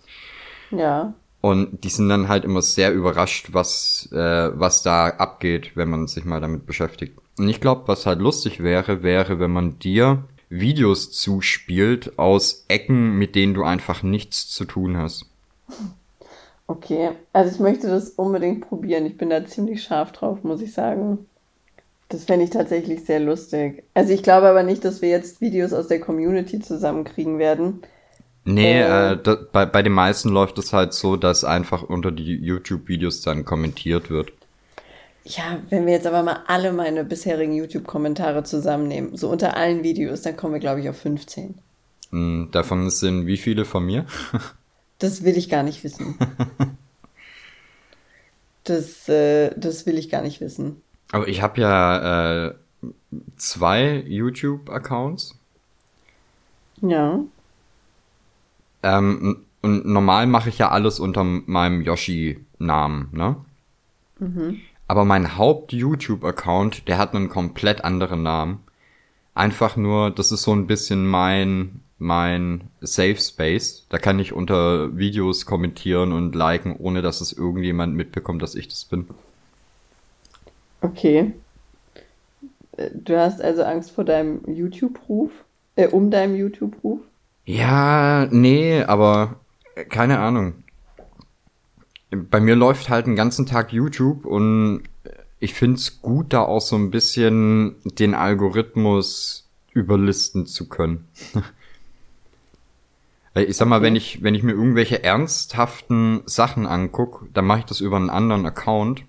Speaker 3: Ja.
Speaker 2: Und die sind dann halt immer sehr überrascht, was, äh, was da abgeht, wenn man sich mal damit beschäftigt. Und ich glaube, was halt lustig wäre, wäre, wenn man dir Videos zuspielt aus Ecken, mit denen du einfach nichts zu tun hast.
Speaker 3: Okay, also ich möchte das unbedingt probieren. Ich bin da ziemlich scharf drauf, muss ich sagen. Das fände ich tatsächlich sehr lustig. Also ich glaube aber nicht, dass wir jetzt Videos aus der Community zusammenkriegen werden.
Speaker 2: Nee,
Speaker 3: Äh.
Speaker 2: äh, da, bei, bei den meisten läuft es halt so, dass einfach unter die YouTube-Videos dann kommentiert wird.
Speaker 3: Ja, wenn wir jetzt aber mal alle meine bisherigen YouTube-Kommentare zusammennehmen, so unter allen Videos, dann kommen wir, glaube ich, auf 15.
Speaker 2: Mm, Davon sind wie viele von mir? <laughs>
Speaker 3: Das will ich gar nicht wissen. <laughs> Das, äh, das will ich gar nicht wissen.
Speaker 2: Aber ich habe ja äh, zwei YouTube-Accounts.
Speaker 3: Ja.
Speaker 2: Ähm, und normal mache ich ja alles unter meinem Yoshi-Namen, ne? Aber mein Haupt-YouTube-Account, der hat einen komplett anderen Namen. Einfach nur, das ist so ein bisschen mein, mein Safe Space. Da kann ich unter Videos kommentieren und liken, ohne dass es irgendjemand mitbekommt, dass ich das bin.
Speaker 3: Okay. Äh, Du hast also Angst vor deinem YouTube-Ruf? Äh, um deinem YouTube-Ruf?
Speaker 2: Ja, nee, aber äh, keine Ahnung. Bei mir läuft halt den ganzen Tag YouTube und ich find's gut, da auch so ein bisschen den Algorithmus überlisten zu können. <laughs> Ich sag mal, wenn ich, wenn ich mir irgendwelche ernsthaften Sachen anguck, dann mache ich das über einen anderen Account,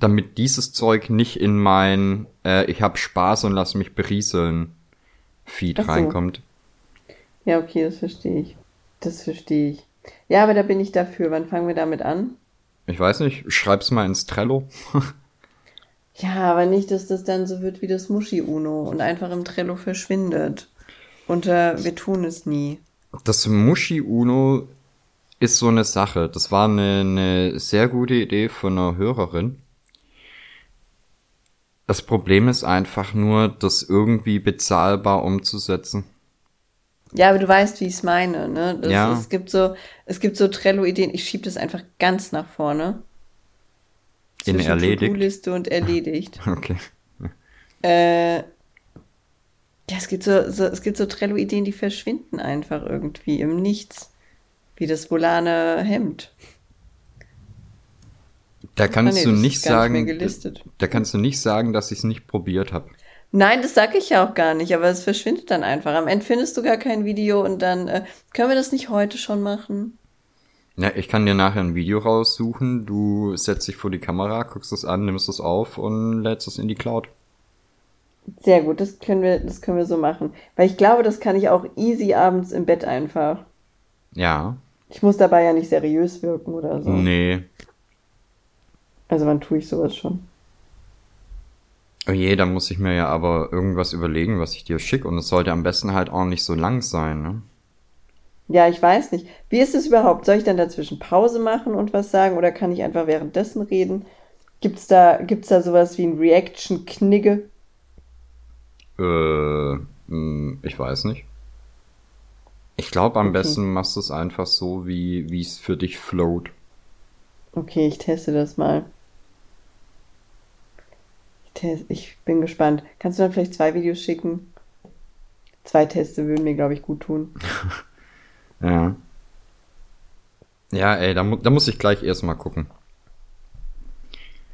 Speaker 2: damit dieses Zeug nicht in mein äh, ich hab Spaß und lass mich berieseln Feed
Speaker 3: so.
Speaker 2: reinkommt.
Speaker 3: Ja, okay, das verstehe ich. Das verstehe ich. Ja, aber da bin ich dafür. Wann fangen wir damit an?
Speaker 2: Ich weiß nicht, schreib's mal ins Trello. <laughs>
Speaker 3: Ja, aber nicht, dass das dann so wird wie das Muschi-Uno und einfach im Trello verschwindet. Und äh, wir tun es nie.
Speaker 2: Das Mushi Uno ist so eine Sache. Das war eine, eine sehr gute Idee von einer Hörerin. Das Problem ist einfach nur, das irgendwie bezahlbar umzusetzen.
Speaker 3: Ja, aber du weißt, wie ich es meine, ne? Das,
Speaker 2: Ja.
Speaker 3: Es gibt so, es gibt so Trello-Ideen. Ich schiebe das einfach ganz nach vorne.
Speaker 2: In erledigt.
Speaker 3: To-Do-Liste und erledigt. <laughs>
Speaker 2: Okay.
Speaker 3: Äh, ja, es gibt so, so, es gibt so Trello-Ideen, die verschwinden einfach irgendwie im Nichts. Wie das volane Hemd.
Speaker 2: Da kannst
Speaker 3: Ah, nee,
Speaker 2: du nicht
Speaker 3: nicht
Speaker 2: sagen,
Speaker 3: gelistet.
Speaker 2: da kannst du nicht sagen, dass ich es nicht probiert habe.
Speaker 3: Nein, das sag ich ja auch gar nicht, aber es verschwindet dann einfach. Am Ende findest du gar kein Video und dann äh, können wir das nicht heute schon machen.
Speaker 2: Ja, ich kann dir nachher ein Video raussuchen, du setzt dich vor die Kamera, guckst es an, nimmst es auf und lädst es in die Cloud.
Speaker 3: Sehr gut, das können wir, das können wir so machen. Weil ich glaube, das kann ich auch easy abends im Bett einfach.
Speaker 2: Ja.
Speaker 3: Ich muss dabei ja nicht seriös wirken oder so.
Speaker 2: Nee.
Speaker 3: Also wann tue ich sowas schon?
Speaker 2: Oh je, da muss ich mir ja aber irgendwas überlegen, was ich dir schicke. Und es sollte am besten halt auch nicht so lang sein, ne?
Speaker 3: Ja, ich weiß nicht. Wie ist es überhaupt? Soll ich dann dazwischen Pause machen und was sagen oder kann ich einfach währenddessen reden? Gibt's da, gibt's da sowas wie ein Reaction-Knigge?
Speaker 2: Äh, mh, ich weiß nicht. Ich glaube, am
Speaker 3: Okay.
Speaker 2: besten machst du es einfach so, wie wie es für dich float.
Speaker 3: Okay, ich teste das mal. Ich, test, ich bin gespannt. Kannst du dann vielleicht zwei Videos schicken? Zwei Teste würden mir, glaube ich, gut tun. <laughs>
Speaker 2: Ja. Ja, ey, da, mu da muss ich gleich erstmal gucken.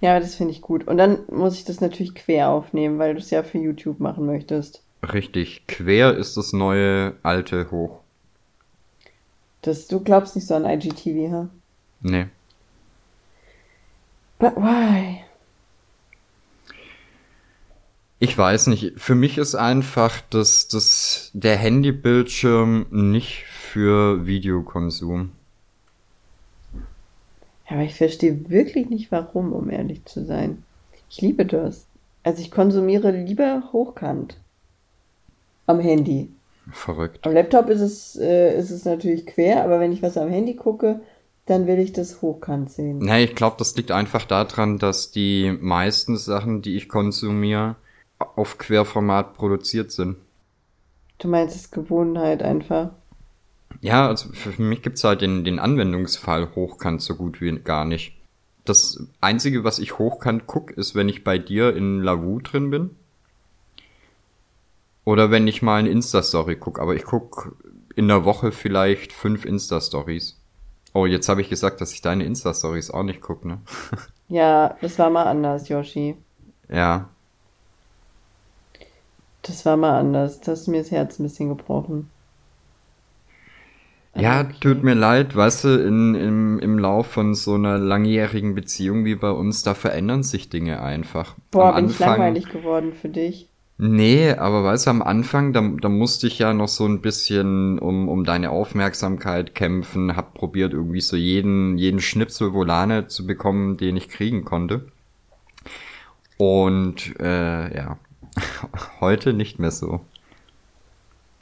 Speaker 3: Ja, das finde ich gut. Und dann muss ich das natürlich quer aufnehmen, weil du es ja für YouTube machen möchtest.
Speaker 2: Richtig, quer ist das neue alte hoch.
Speaker 3: Das, du glaubst nicht so an IGTV, ha?
Speaker 2: Nee.
Speaker 3: But why?
Speaker 2: Ich weiß nicht. Für mich ist einfach das, das, der Handybildschirm nicht für Videokonsum.
Speaker 3: Aber ich verstehe wirklich nicht warum, um ehrlich zu sein. Ich liebe das. Also ich konsumiere lieber hochkant. Am Handy.
Speaker 2: Verrückt.
Speaker 3: Am Laptop ist es, äh, ist es natürlich quer, aber wenn ich was am Handy gucke, dann will ich das hochkant sehen.
Speaker 2: Nee, ich glaube, das liegt einfach daran, dass die meisten Sachen, die ich konsumiere, auf Querformat produziert sind.
Speaker 3: Du meinst, es ist Gewohnheit einfach.
Speaker 2: Ja, also für mich gibt's halt den, den Anwendungsfall hochkant so gut wie gar nicht. das Einzige, was ich hochkant guck, ist, wenn ich bei dir in Lavu drin bin. Oder wenn ich mal eine Insta-Story guck. Aber ich guck in der Woche vielleicht fünf Insta-Stories. Oh, jetzt habe ich gesagt, dass ich deine Insta-Stories auch nicht guck, ne? <laughs>
Speaker 3: Ja, das war mal anders, Yoshi.
Speaker 2: ja.
Speaker 3: Das war mal anders. Das hast mir das Herz ein bisschen gebrochen.
Speaker 2: Ja,
Speaker 3: Okay.
Speaker 2: tut mir leid, weißt du, in, im, im Lauf von so einer langjährigen Beziehung wie bei uns, da verändern sich Dinge einfach.
Speaker 3: Boah,
Speaker 2: Am
Speaker 3: bin ich langweilig geworden für dich.
Speaker 2: Nee, aber weißt du, am Anfang, da, da musste ich ja noch so ein bisschen um, um deine Aufmerksamkeit kämpfen, hab probiert irgendwie so jeden, jeden Schnipsel Volane zu bekommen, den ich kriegen konnte. Und äh, ja, <laughs> heute nicht mehr so.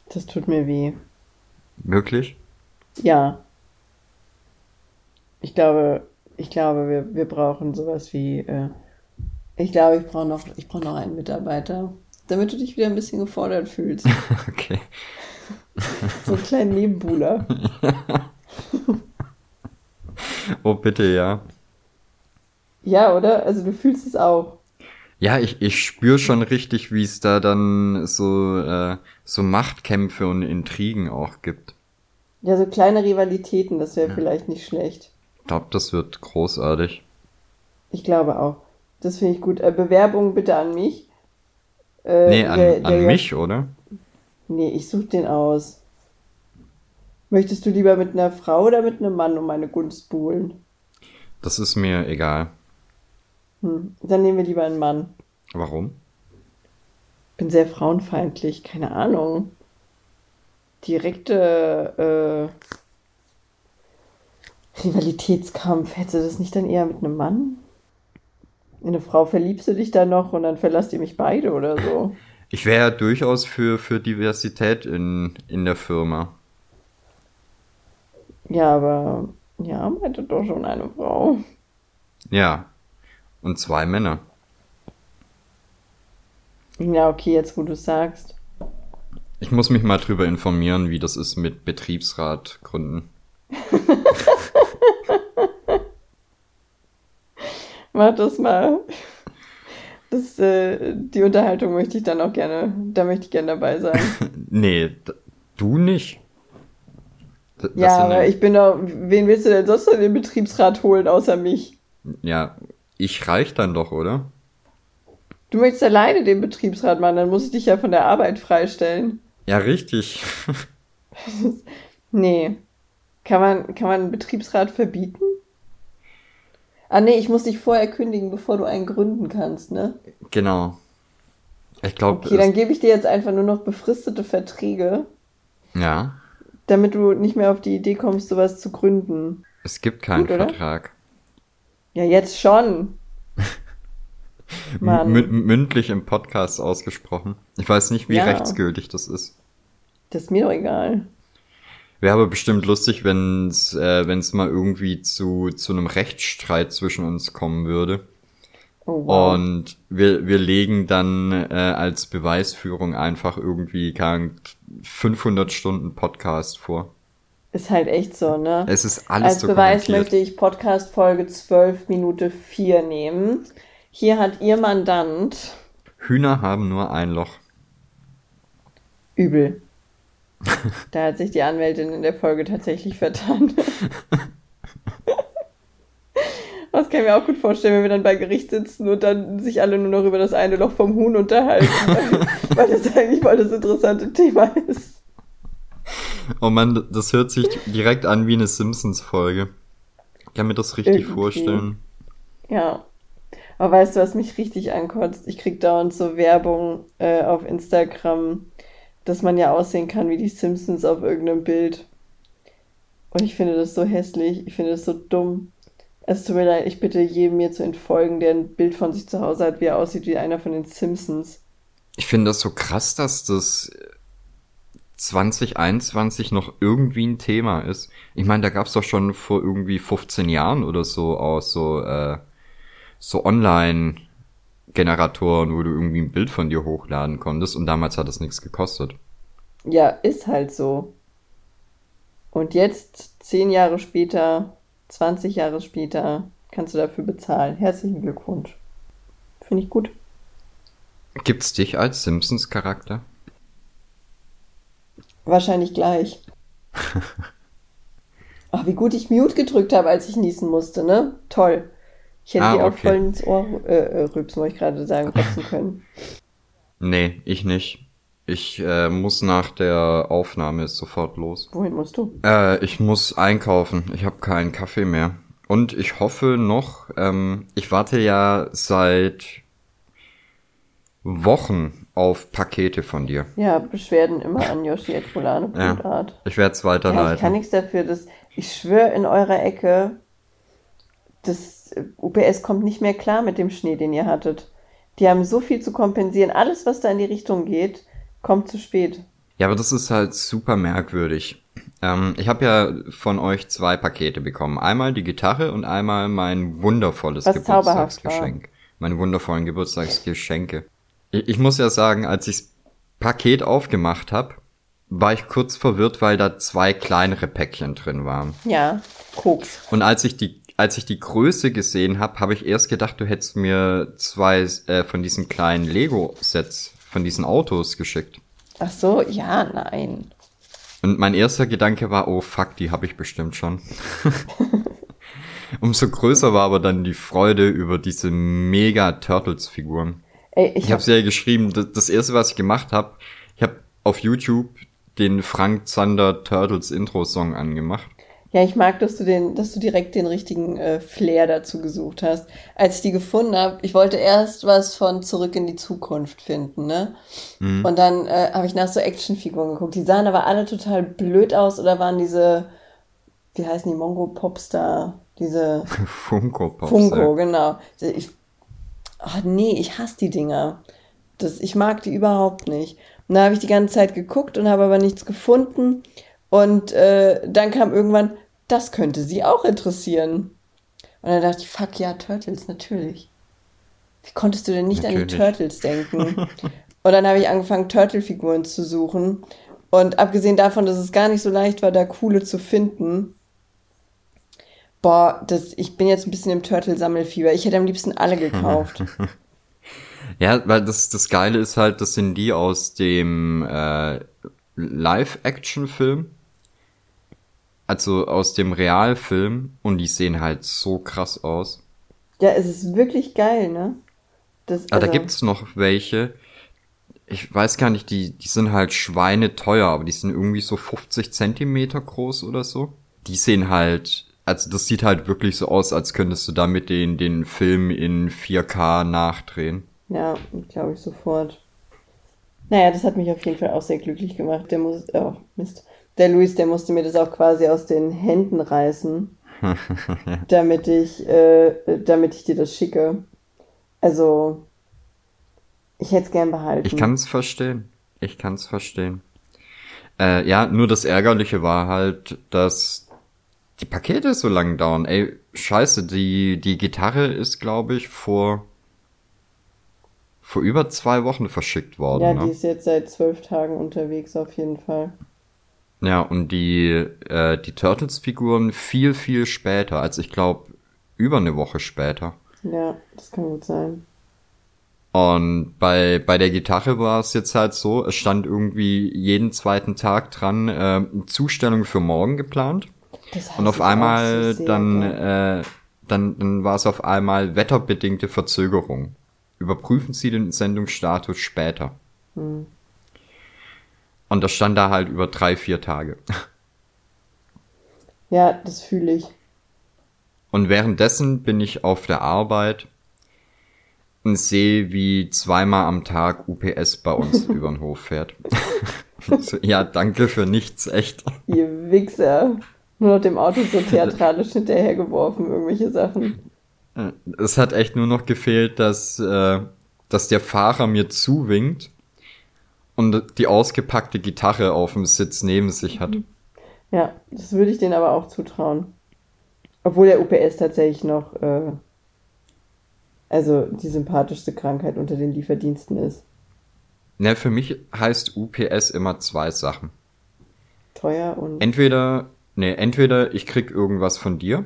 Speaker 3: Das tut mir weh.
Speaker 2: Wirklich?
Speaker 3: Ja. Ich glaube, ich glaube, wir, wir brauchen sowas wie, äh, ich glaube, ich brauche noch, ich brauche noch einen Mitarbeiter, damit du dich wieder ein bisschen gefordert fühlst. <laughs>
Speaker 2: Okay.
Speaker 3: So einen kleinen Nebenbuhler. <laughs>
Speaker 2: Oh, bitte, ja.
Speaker 3: Ja, oder? Also du fühlst es auch.
Speaker 2: Ja, ich, ich spür schon richtig, wie es da dann so, äh, so Machtkämpfe und Intrigen auch gibt.
Speaker 3: Ja, so kleine Rivalitäten, das wäre vielleicht nicht schlecht.
Speaker 2: Ich glaube, das wird großartig.
Speaker 3: Ich glaube auch. Das finde ich gut. Äh, Bewerbung bitte an mich. Äh,
Speaker 2: Nee, an,
Speaker 3: der- der
Speaker 2: an mich, oder?
Speaker 3: Nee, ich suche den aus. Möchtest du lieber mit einer Frau oder mit einem Mann um meine Gunst buhlen?
Speaker 2: Das ist mir egal.
Speaker 3: Hm, dann nehmen wir lieber einen Mann.
Speaker 2: Warum?
Speaker 3: Bin sehr frauenfeindlich, keine Ahnung. Direkte äh, Rivalitätskampf. Hättest du das nicht dann eher mit einem Mann? In eine Frau verliebst du dich dann noch und dann verlasst ihr mich beide oder so.
Speaker 2: Ich wäre ja durchaus für, für Diversität in, in der Firma.
Speaker 3: Ja, aber ja, arbeitet doch schon eine Frau.
Speaker 2: Ja. Und zwei Männer.
Speaker 3: Ja, okay, jetzt wo du sagst.
Speaker 2: Ich muss mich mal drüber informieren, wie das ist mit Betriebsrat gründen. <laughs>
Speaker 3: Mach das mal. Das, äh, die Unterhaltung möchte ich dann auch gerne, da möchte ich gerne dabei sein. <laughs>
Speaker 2: Nee, du nicht. D-
Speaker 3: ja, aber ich bin doch, wen willst du denn sonst in den Betriebsrat holen, außer mich?
Speaker 2: Ja, ich reich dann doch, oder?
Speaker 3: Du möchtest alleine den Betriebsrat machen, dann muss ich dich ja von der Arbeit freistellen.
Speaker 2: Ja, richtig. <laughs>
Speaker 3: Nee. Kann man, kann man einen Betriebsrat verbieten? Ah, nee, ich muss dich vorher kündigen, bevor du einen gründen kannst, ne?
Speaker 2: genau. Ich glaube,
Speaker 3: Okay, dann gebe ich dir jetzt einfach nur noch befristete Verträge,
Speaker 2: ja,
Speaker 3: damit du nicht mehr auf die Idee kommst, sowas zu gründen.
Speaker 2: es gibt keinen
Speaker 3: Gut?
Speaker 2: Vertrag.
Speaker 3: Ja, jetzt schon.
Speaker 2: Mündlich im Podcast ausgesprochen. Ich weiß nicht, wie
Speaker 3: Ja.
Speaker 2: rechtsgültig das ist.
Speaker 3: Das ist mir doch egal.
Speaker 2: Wäre aber bestimmt lustig, wenn es äh, wenn's mal irgendwie zu, zu einem Rechtsstreit zwischen uns kommen würde.
Speaker 3: Oh, wow.
Speaker 2: Und wir, wir legen dann äh, als Beweisführung einfach irgendwie keine Ahnung, 500 Stunden Podcast vor.
Speaker 3: Ist halt echt so, ne?
Speaker 2: Es ist alles
Speaker 3: Als Beweis möchte ich Podcast Folge 12 Minute 4 nehmen. Hier hat Ihr Mandant
Speaker 2: Hühner haben nur ein Loch.
Speaker 3: übel. <laughs> Da hat sich die Anwältin in der Folge tatsächlich vertan. Das kann ich mir auch gut vorstellen, wenn wir dann bei Gericht sitzen und dann sich alle nur noch über das eine Loch vom Huhn unterhalten, weil, weil das eigentlich voll das interessante Thema ist.
Speaker 2: Oh Mann, das hört sich direkt an wie eine Simpsons-Folge. Ich kann mir das richtig
Speaker 3: Irgendwie.
Speaker 2: vorstellen.
Speaker 3: Ja. Aber weißt du, was mich richtig ankotzt? Ich krieg dauernd so Werbung äh, auf Instagram, dass man ja aussehen kann wie die Simpsons auf irgendeinem Bild. Und ich finde das so hässlich, ich finde das so dumm. Es tut mir leid, ich bitte jedem mir zu entfolgen, der ein Bild von sich zu Hause hat, wie er aussieht wie einer von den Simpsons.
Speaker 2: Ich finde das so krass, dass das 2021 noch irgendwie ein Thema ist. Ich meine, da gab es doch schon vor irgendwie 15 Jahren oder so auch so, äh, so Online-Generatoren, wo du irgendwie ein Bild von dir hochladen konntest und damals hat das nichts gekostet.
Speaker 3: Ja, ist halt so. Und jetzt, zehn Jahre später, 20 Jahre später, kannst du dafür bezahlen. Herzlichen Glückwunsch. Finde ich gut.
Speaker 2: Gibt's dich als Simpsons-Charakter?
Speaker 3: Wahrscheinlich gleich. <laughs> Ach, wie gut ich Mute gedrückt habe, als ich niesen musste, ne? Toll. Ich hätte
Speaker 2: Ah,
Speaker 3: dir auch
Speaker 2: okay.
Speaker 3: voll ins Ohr äh, äh, rübsen, wollte ich gerade sagen, <laughs> rübsen können.
Speaker 2: Nee, ich nicht. Ich äh, muss nach der Aufnahme sofort los.
Speaker 3: Wohin musst du?
Speaker 2: Äh, ich muss einkaufen. Ich habe keinen Kaffee mehr. Und ich hoffe noch, ähm, ich warte ja seit Wochen auf Pakete von dir.
Speaker 3: Ja, Beschwerden immer an yoshi.volane.art.
Speaker 2: Ich werde es
Speaker 3: Ja, ich kann
Speaker 2: weiterleiten.
Speaker 3: nichts dafür. Dass, ich schwöre in eurer Ecke, das äh, UPS kommt nicht mehr klar mit dem Schnee, den ihr hattet. Die haben so viel zu kompensieren. Alles, was da in die Richtung geht, kommt zu spät.
Speaker 2: Ja, aber das ist halt super merkwürdig. Ähm, ich habe ja von euch zwei Pakete bekommen. Einmal die Gitarre und einmal mein wundervolles
Speaker 3: Was
Speaker 2: Geburtstagsgeschenk. Meine wundervollen Geburtstagsgeschenke. Ich, ich muss ja sagen, als ich das Paket aufgemacht habe, war ich kurz verwirrt, weil da zwei kleinere Päckchen drin waren.
Speaker 3: Ja, Koks.
Speaker 2: Und als ich die, als ich die Größe gesehen habe, habe ich erst gedacht, du hättest mir zwei äh, von diesen kleinen Lego-Sets von diesen Autos geschickt.
Speaker 3: Ach so, ja, nein.
Speaker 2: Und mein erster Gedanke war, oh fuck, die habe ich bestimmt schon. <laughs> Umso größer war aber dann die Freude über diese mega Turtles-Figuren.
Speaker 3: Ich,
Speaker 2: Ich habe
Speaker 3: hab,
Speaker 2: ja geschrieben, das, das erste, was ich gemacht habe, ich habe auf YouTube den Frank Zander Turtles Intro-Song angemacht.
Speaker 3: Ja, ich mag, dass du den, dass du direkt den richtigen äh, Flair dazu gesucht hast. Als ich die gefunden habe, ich wollte erst was von Zurück in die Zukunft finden, ne? Und dann äh, habe ich nach so Actionfiguren geguckt. Die sahen aber alle total blöd aus oder waren diese, wie heißen die, Mongo Popstar, diese <laughs>
Speaker 2: Funko Pops.
Speaker 3: Funko, genau. Ich, ach nee, ich hasse die Dinger. Das, ich mag die überhaupt nicht. Und da habe ich die ganze Zeit geguckt und habe aber nichts gefunden. Und äh, dann kam irgendwann, das könnte sie auch interessieren. Und dann dachte ich, fuck ja, Turtles, natürlich. Wie konntest du denn nicht an die
Speaker 2: Natürlich.
Speaker 3: Turtles denken? <laughs> und dann habe ich angefangen, Turtle-Figuren zu suchen. Und abgesehen davon, dass es gar nicht so leicht war, da coole zu finden, Boah, das, ich bin jetzt ein bisschen im Turtle-Sammelfieber. Ich hätte am liebsten alle gekauft. <laughs>
Speaker 2: Ja, weil das, das Geile ist halt, das sind die aus dem äh, Live-Action-Film. Also aus dem Realfilm. Und die sehen halt so krass aus.
Speaker 3: ja, es ist wirklich geil, ne? Das, also,
Speaker 2: da gibt's noch welche. Ich weiß gar nicht, die, die sind halt schweineteuer, aber die sind irgendwie so 50 Zentimeter groß oder so. Die sehen halt, also das sieht halt wirklich so aus, als könntest du damit den, den Film in 4K nachdrehen.
Speaker 3: Ja, glaube ich sofort. Naja, das hat mich auf jeden Fall auch sehr glücklich gemacht. Der muss, oh, Mist. Der Luis, der musste mir das auch quasi aus den Händen reißen, <laughs> damit ich, äh, damit ich dir das schicke. Also, ich hätte es gern behalten.
Speaker 2: Ich kann's verstehen. Ich kann's verstehen. Äh, ja, nur das Ärgerliche war halt, dass die Pakete so lang dauern. Ey, scheiße, die, die Gitarre ist, glaube ich, vor, vor über zwei Wochen verschickt worden.
Speaker 3: Ja,
Speaker 2: ne?
Speaker 3: die ist jetzt seit zwölf Tagen unterwegs, auf jeden Fall.
Speaker 2: Ja, und die, äh, die Turtles-Figuren viel, viel später. Also ich glaube, über eine Woche später.
Speaker 3: Ja, das kann gut sein.
Speaker 2: Und bei, bei der Gitarre war es jetzt halt so, es stand irgendwie jeden zweiten Tag dran, äh, Zustellung für morgen geplant.
Speaker 3: Das
Speaker 2: Und auf einmal
Speaker 3: so
Speaker 2: dann, äh, dann, dann war es auf einmal wetterbedingte Verzögerung. Überprüfen Sie den Sendungsstatus später.
Speaker 3: Hm.
Speaker 2: Und das stand da halt über drei, vier Tage. <laughs>
Speaker 3: Ja, das fühle ich.
Speaker 2: Und währenddessen bin ich auf der Arbeit und sehe, wie zweimal am Tag UPS bei uns <laughs> über den Hof fährt. so, <laughs> ja, danke für nichts, echt.
Speaker 3: Ihr Wichser. Nur noch dem Auto so theatralisch hinterhergeworfen, irgendwelche Sachen.
Speaker 2: Es hat echt nur noch gefehlt, dass, äh, dass der Fahrer mir zuwinkt und die ausgepackte Gitarre auf dem Sitz neben sich hat.
Speaker 3: Ja, das würde ich denen aber auch zutrauen. Obwohl der UPS tatsächlich noch, äh, also die sympathischste Krankheit unter den Lieferdiensten ist.
Speaker 2: Ne, für mich heißt UPS immer zwei Sachen.
Speaker 3: Teuer und.
Speaker 2: Entweder, ne, entweder ich krieg irgendwas von dir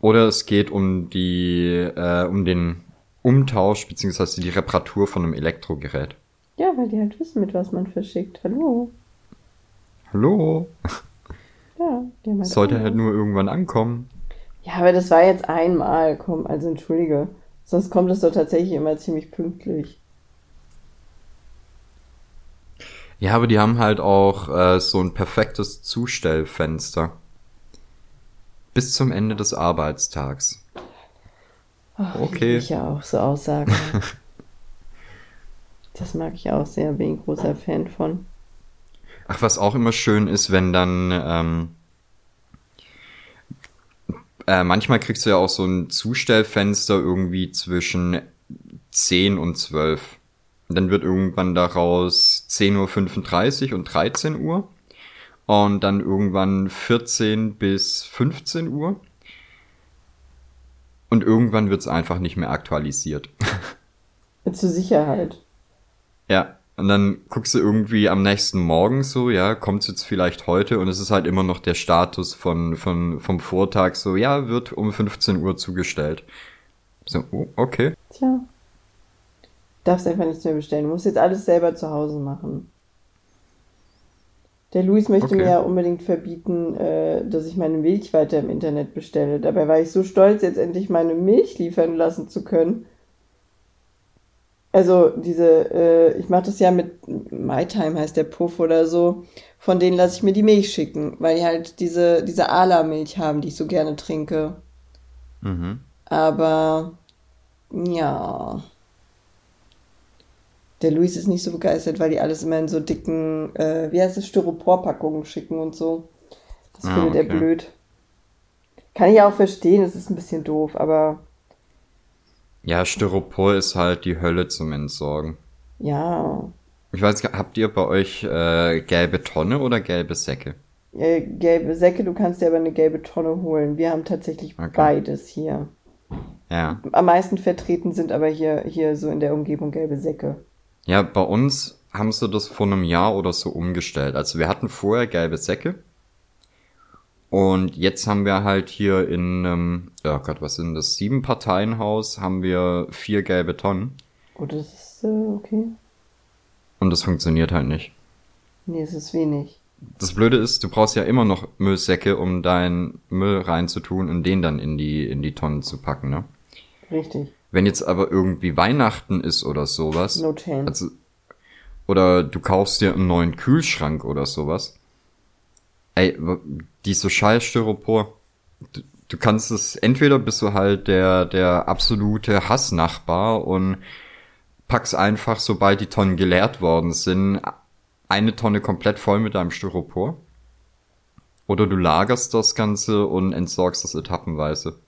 Speaker 2: Oder es geht um die, äh, um den Umtausch beziehungsweise die Reparatur von einem Elektrogerät.
Speaker 3: Ja, weil die halt wissen, mit was man verschickt. Hallo.
Speaker 2: Hallo? <laughs>
Speaker 3: Ja, die haben halt
Speaker 2: Sollte halt nur irgendwann ankommen.
Speaker 3: Ja, aber das war jetzt einmal, komm, also entschuldige. Sonst kommt es doch tatsächlich immer ziemlich pünktlich.
Speaker 2: Ja, aber die haben halt auch äh, so ein perfektes Zustellfenster. Bis zum Ende des Arbeitstags.
Speaker 3: Ach,
Speaker 2: Okay.
Speaker 3: Ich ja auch so Aussagen. <laughs> das mag ich auch sehr, bin ein großer Fan von.
Speaker 2: Ach, was auch immer schön ist, wenn dann ähm, äh, manchmal kriegst du ja auch so ein Zustellfenster irgendwie zwischen 10 und 12. Und dann wird irgendwann daraus 10.35 Uhr und 13 Uhr. Und dann irgendwann 14 bis 15 Uhr. Und irgendwann wird's einfach nicht mehr aktualisiert. <laughs>
Speaker 3: Zur Sicherheit.
Speaker 2: Ja, und dann guckst du irgendwie am nächsten Morgen so, ja, kommt's jetzt vielleicht heute und es ist halt immer noch der Status von, von, vom Vortag so, ja, wird um 15 Uhr zugestellt. So, oh, okay.
Speaker 3: Tja. Darfst einfach nichts mehr bestellen. Du musst jetzt alles selber zu Hause machen. Der Luis möchte
Speaker 2: Okay.
Speaker 3: mir ja unbedingt verbieten, äh, dass ich meine Milch weiter im Internet bestelle. Dabei war ich so stolz, jetzt endlich meine Milch liefern lassen zu können. Also diese, äh, ich mache das ja mit MyTime heißt der Puff oder so. Von denen lasse ich mir die Milch schicken, weil die halt diese, diese Ala-Milch haben, die ich so gerne trinke.
Speaker 2: Mhm.
Speaker 3: Aber ja. Der Luis ist nicht so begeistert, weil die alles immer in so dicken, äh, wie heißt es, Styroporpackungen schicken und so. Das
Speaker 2: Ah,
Speaker 3: findet er
Speaker 2: okay.
Speaker 3: blöd. Kann ich auch verstehen, es ist ein bisschen doof, aber
Speaker 2: Ja, Styropor ist halt die Hölle zum Entsorgen.
Speaker 3: ja.
Speaker 2: Ich weiß habt ihr bei euch äh, gelbe Tonne oder gelbe Säcke?
Speaker 3: Äh, gelbe Säcke, du kannst dir aber eine gelbe Tonne holen. Wir haben tatsächlich
Speaker 2: Okay.
Speaker 3: beides hier.
Speaker 2: Ja.
Speaker 3: Am meisten vertreten sind aber hier, hier so in der Umgebung gelbe Säcke.
Speaker 2: Ja, bei uns haben sie das vor einem Jahr oder so umgestellt. Also wir hatten vorher gelbe Säcke. Und jetzt haben wir halt hier in, ähm, ja Gott, was sind das? Sieben Parteienhaus haben wir vier gelbe Tonnen.
Speaker 3: Oh, das ist äh, okay.
Speaker 2: Und das funktioniert halt nicht.
Speaker 3: Nee, es ist wenig.
Speaker 2: Das Blöde ist, du brauchst ja immer noch Müllsäcke, um deinen Müll reinzutun und den dann in die, in die Tonnen zu packen, ne?
Speaker 3: Richtig.
Speaker 2: Wenn jetzt aber irgendwie Weihnachten ist oder sowas,
Speaker 3: No chance.
Speaker 2: also, oder du kaufst dir einen neuen Kühlschrank oder sowas, ey, w- diese scheiß Styropor, du, du kannst es, entweder bist du halt der, der absolute Hassnachbar und packst einfach, sobald die Tonnen geleert worden sind, eine Tonne komplett voll mit deinem Styropor. Oder du lagerst das Ganze und entsorgst das etappenweise.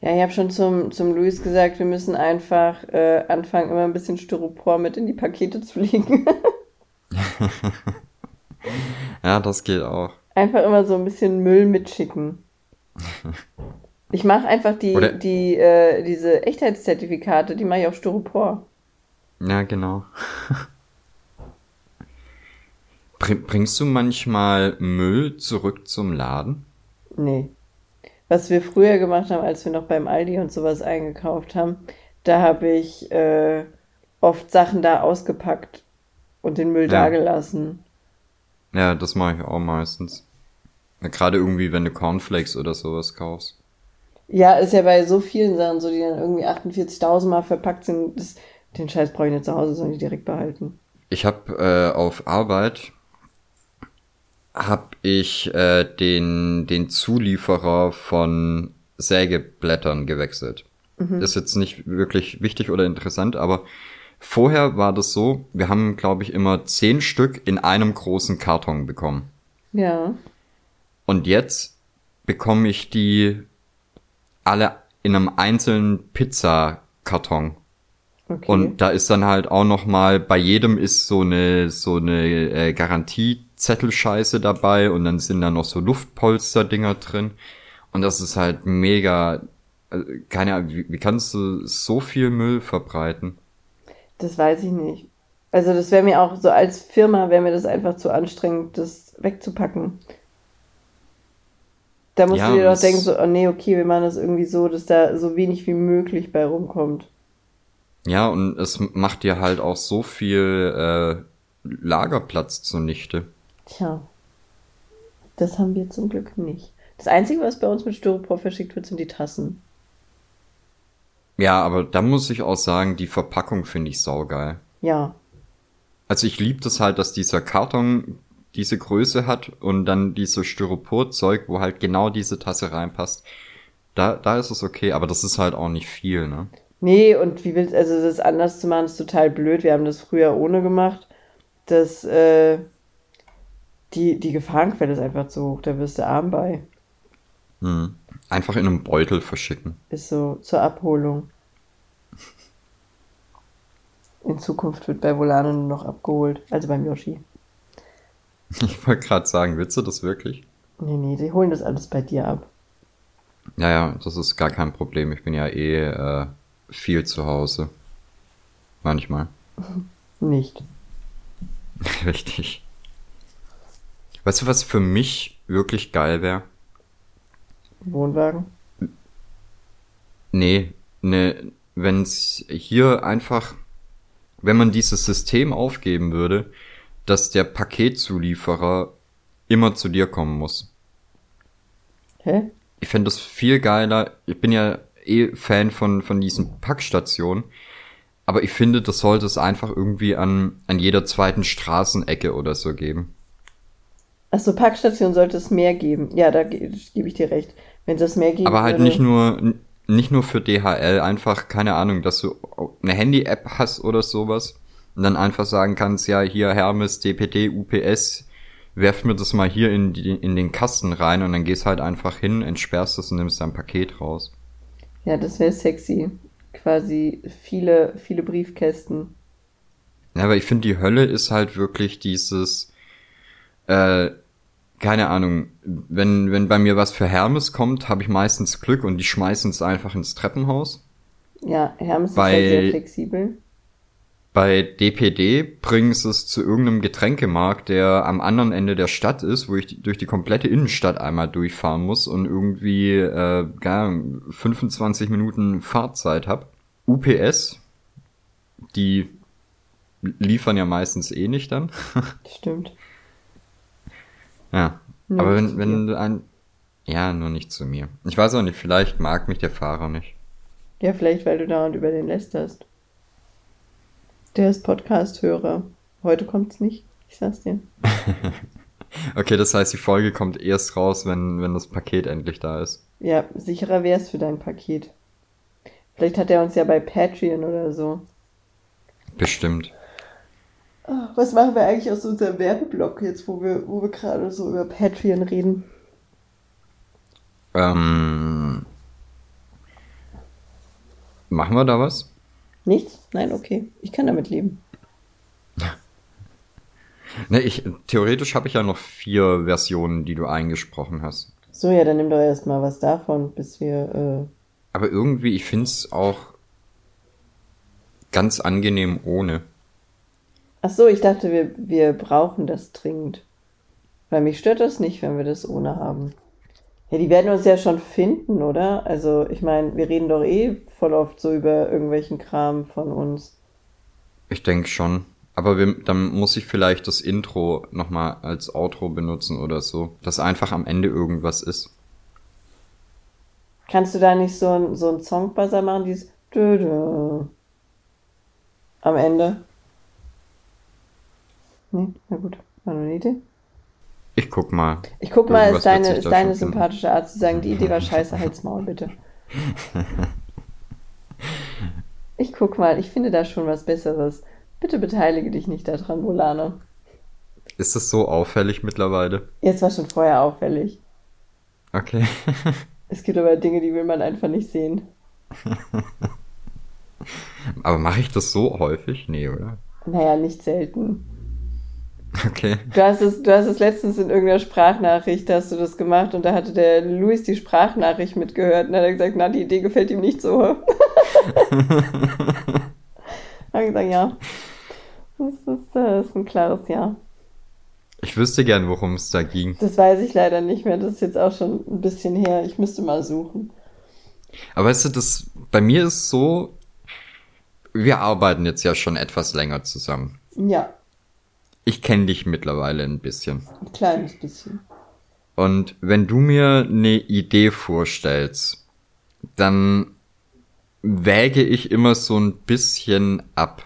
Speaker 3: Ja, ich habe schon zum, zum Luis gesagt, wir müssen einfach äh, anfangen, immer ein bisschen Styropor mit in die Pakete zu legen. <laughs> <laughs>
Speaker 2: Ja, das geht auch.
Speaker 3: Einfach immer so ein bisschen Müll mitschicken. <laughs> Ich mache einfach die,
Speaker 2: Oder-
Speaker 3: die, äh, diese Echtheitszertifikate, die mache ich auf Styropor.
Speaker 2: Ja, genau. <laughs> Bring, bringst du manchmal Müll zurück zum Laden?
Speaker 3: Nee. Was wir früher gemacht haben, als wir noch beim Aldi und sowas eingekauft haben, da habe ich äh, oft Sachen da ausgepackt und den Müll
Speaker 2: Ja.
Speaker 3: da gelassen.
Speaker 2: Ja, das mache ich auch meistens. Ja, Gerade irgendwie, wenn du Cornflakes oder sowas kaufst.
Speaker 3: Ja, ist ja bei so vielen Sachen so, die dann irgendwie 48.000 Mal verpackt sind. Das, den Scheiß brauche ich nicht zu Hause, sondern die direkt behalten.
Speaker 2: Ich habe äh, auf Arbeit hab ich äh, den den Zulieferer von Sägeblättern gewechselt. Ist jetzt nicht wirklich wichtig oder interessant, aber vorher war das so, wir haben glaube ich immer zehn Stück in einem großen Karton bekommen.
Speaker 3: Ja.
Speaker 2: Und jetzt bekomme ich die alle in einem einzelnen Pizzakarton.
Speaker 3: Okay.
Speaker 2: Und da ist dann halt auch noch mal bei jedem ist so eine so eine äh, Garantiezettelscheiße dabei und dann sind da noch so Luftpolster-Dinger drin und das ist halt mega. äh, Keine Ahnung, wie, wie kannst du so viel Müll verbreiten?
Speaker 3: Das weiß ich nicht. Also das wäre mir auch so als Firma wäre mir das einfach zu anstrengend, das wegzupacken. Da musst
Speaker 2: Ja,
Speaker 3: du dir doch denken, so, oh nee, okay, wir machen das irgendwie so, dass da so wenig wie möglich bei rumkommt.
Speaker 2: Ja, und es macht dir halt auch so viel äh, Lagerplatz zunichte.
Speaker 3: Tja, das haben wir zum Glück nicht. Das Einzige, was bei uns mit Styropor verschickt wird, sind die Tassen.
Speaker 2: Ja, aber da muss ich auch sagen, die Verpackung finde ich saugeil.
Speaker 3: Ja,
Speaker 2: Also ich liebe das halt, dass dieser Karton diese Größe hat und dann dieses Styroporzeug, wo halt genau diese Tasse reinpasst. Da, da ist es okay, aber das ist halt auch nicht viel, ne?
Speaker 3: Nee, und wie willst also das anders zu machen, ist total blöd. Wir haben das früher ohne gemacht. Das, äh, die, die Gefahrenquelle ist einfach zu hoch, da wirst du arm bei.
Speaker 2: Hm. Einfach in einem Beutel verschicken.
Speaker 3: Ist so zur Abholung. In Zukunft wird bei Volano nur noch abgeholt. Also beim Yoshi. <laughs>
Speaker 2: Ich wollte gerade sagen, willst du das wirklich?
Speaker 3: Nee, nee, die holen das alles bei dir ab.
Speaker 2: Ja, ja, das ist gar kein Problem. Ich bin ja eh äh, viel zu Hause. Manchmal. <laughs>
Speaker 3: Nicht. <laughs>
Speaker 2: Richtig. Weißt du, was für mich wirklich geil wäre?
Speaker 3: Wohnwagen.
Speaker 2: Nee, ne, wenn's hier einfach, wenn man dieses System aufgeben würde, dass der Paketzulieferer immer zu dir kommen muss.
Speaker 3: Hä?
Speaker 2: Ich fände das viel geiler. Ich bin ja eh Fan von, von diesen Packstationen. Aber ich finde, das sollte es einfach irgendwie an, an jeder zweiten Straßenecke oder so geben.
Speaker 3: Achso, Packstation sollte es mehr geben. Ja, da ge gebe ich dir recht. Wenn es mehr geben
Speaker 2: Aber halt
Speaker 3: würde.
Speaker 2: nicht nur, nicht nur für DHL, einfach, keine Ahnung, dass du eine Handy-App hast oder sowas und dann einfach sagen kannst, ja, hier Hermes, DPD, UPS, werf mir das mal hier in, die, in den Kasten rein und dann gehst halt einfach hin, entsperrst es und nimmst dein Paket raus.
Speaker 3: Ja, das wäre sexy. Quasi viele, viele Briefkästen.
Speaker 2: Ja, aber ich finde, die Hölle ist halt wirklich dieses, äh, keine Ahnung, wenn, wenn bei mir was für Hermes kommt, habe ich meistens Glück und die schmeißen es einfach ins Treppenhaus.
Speaker 3: Ja, Hermes ist
Speaker 2: Weil-
Speaker 3: halt sehr flexibel.
Speaker 2: Bei DPD bringen sie es zu irgendeinem Getränkemarkt, der am anderen Ende der Stadt ist, wo ich durch die komplette Innenstadt einmal durchfahren muss und irgendwie äh, gar 25 Minuten Fahrzeit hab. UPS, die liefern ja meistens eh nicht dann. <laughs>
Speaker 3: Stimmt.
Speaker 2: Ja.
Speaker 3: Nur
Speaker 2: Aber wenn, wenn du ein. Ja, nur nicht zu mir. Ich weiß auch nicht, vielleicht mag mich der Fahrer nicht.
Speaker 3: Ja, vielleicht, weil du dauernd über den lästerst. Der ist Podcast-Hörer. Heute kommt's nicht. Ich sag's dir. <laughs>
Speaker 2: Okay, das heißt, die Folge kommt erst raus, wenn, wenn das Paket endlich da ist.
Speaker 3: Ja, sicherer wär's für dein Paket. Vielleicht hat er uns ja bei Patreon oder so.
Speaker 2: Bestimmt.
Speaker 3: Ah, Was machen wir eigentlich aus unserem Werbeblock jetzt, wo wir, wo wir gerade so über Patreon reden?
Speaker 2: Ähm, machen wir da was?
Speaker 3: Nichts? Nein, okay. Ich kann damit leben. <laughs>
Speaker 2: Ne, ich, theoretisch habe ich ja noch vier Versionen, die du eingesprochen hast.
Speaker 3: So, ja, dann nimm doch erstmal was davon, bis wir.
Speaker 2: Aber irgendwie, ich find's auch ganz angenehm ohne.
Speaker 3: Äh... Ach so, ich dachte, wir, wir brauchen das dringend. Weil mich stört das nicht, wenn wir das ohne haben. Ja, die werden uns ja schon finden, oder? Also, ich meine, wir reden doch eh voll oft so über irgendwelchen Kram von uns.
Speaker 2: Ich denke schon. Aber wir, dann muss ich vielleicht das Intro nochmal als Outro benutzen oder so. Dass einfach am Ende irgendwas ist.
Speaker 3: Kannst du da nicht so ein, so ein Songbuzzer machen, dieses Dö -dö am Ende? Nee, na gut, war nur eine Idee.
Speaker 2: Ich guck mal.
Speaker 3: Ich guck mal, ist deine, ist deine sympathische Art zu sagen, die Idee war scheiße, <laughs> halt's Maul bitte. Ich guck mal, ich finde da schon was Besseres. Bitte beteilige dich nicht daran, Volano.
Speaker 2: Ist das so auffällig mittlerweile?
Speaker 3: Jetzt war schon vorher auffällig.
Speaker 2: Okay. <laughs>
Speaker 3: Es gibt aber Dinge, die will man einfach nicht sehen.
Speaker 2: Aber mache ich das so häufig? Nee, oder?
Speaker 3: Naja, nicht selten.
Speaker 2: Okay.
Speaker 3: Du hast es, du hast es letztens in irgendeiner Sprachnachricht, hast du das gemacht und da hatte der Luis die Sprachnachricht mitgehört und hat er gesagt, na, die Idee gefällt ihm nicht so. <laughs> Hat gesagt, ja. Das ist, das ist ein klares Ja.
Speaker 2: Ich wüsste gern, worum es da ging.
Speaker 3: Das weiß ich leider nicht mehr. Das ist jetzt auch schon ein bisschen her. Ich müsste mal suchen.
Speaker 2: Aber weißt du, das, bei mir ist so, wir arbeiten jetzt ja schon etwas länger zusammen.
Speaker 3: Ja,
Speaker 2: Ich kenne dich mittlerweile ein bisschen.
Speaker 3: ein kleines bisschen.
Speaker 2: Und wenn du mir eine Idee vorstellst, dann wäge ich immer so ein bisschen ab.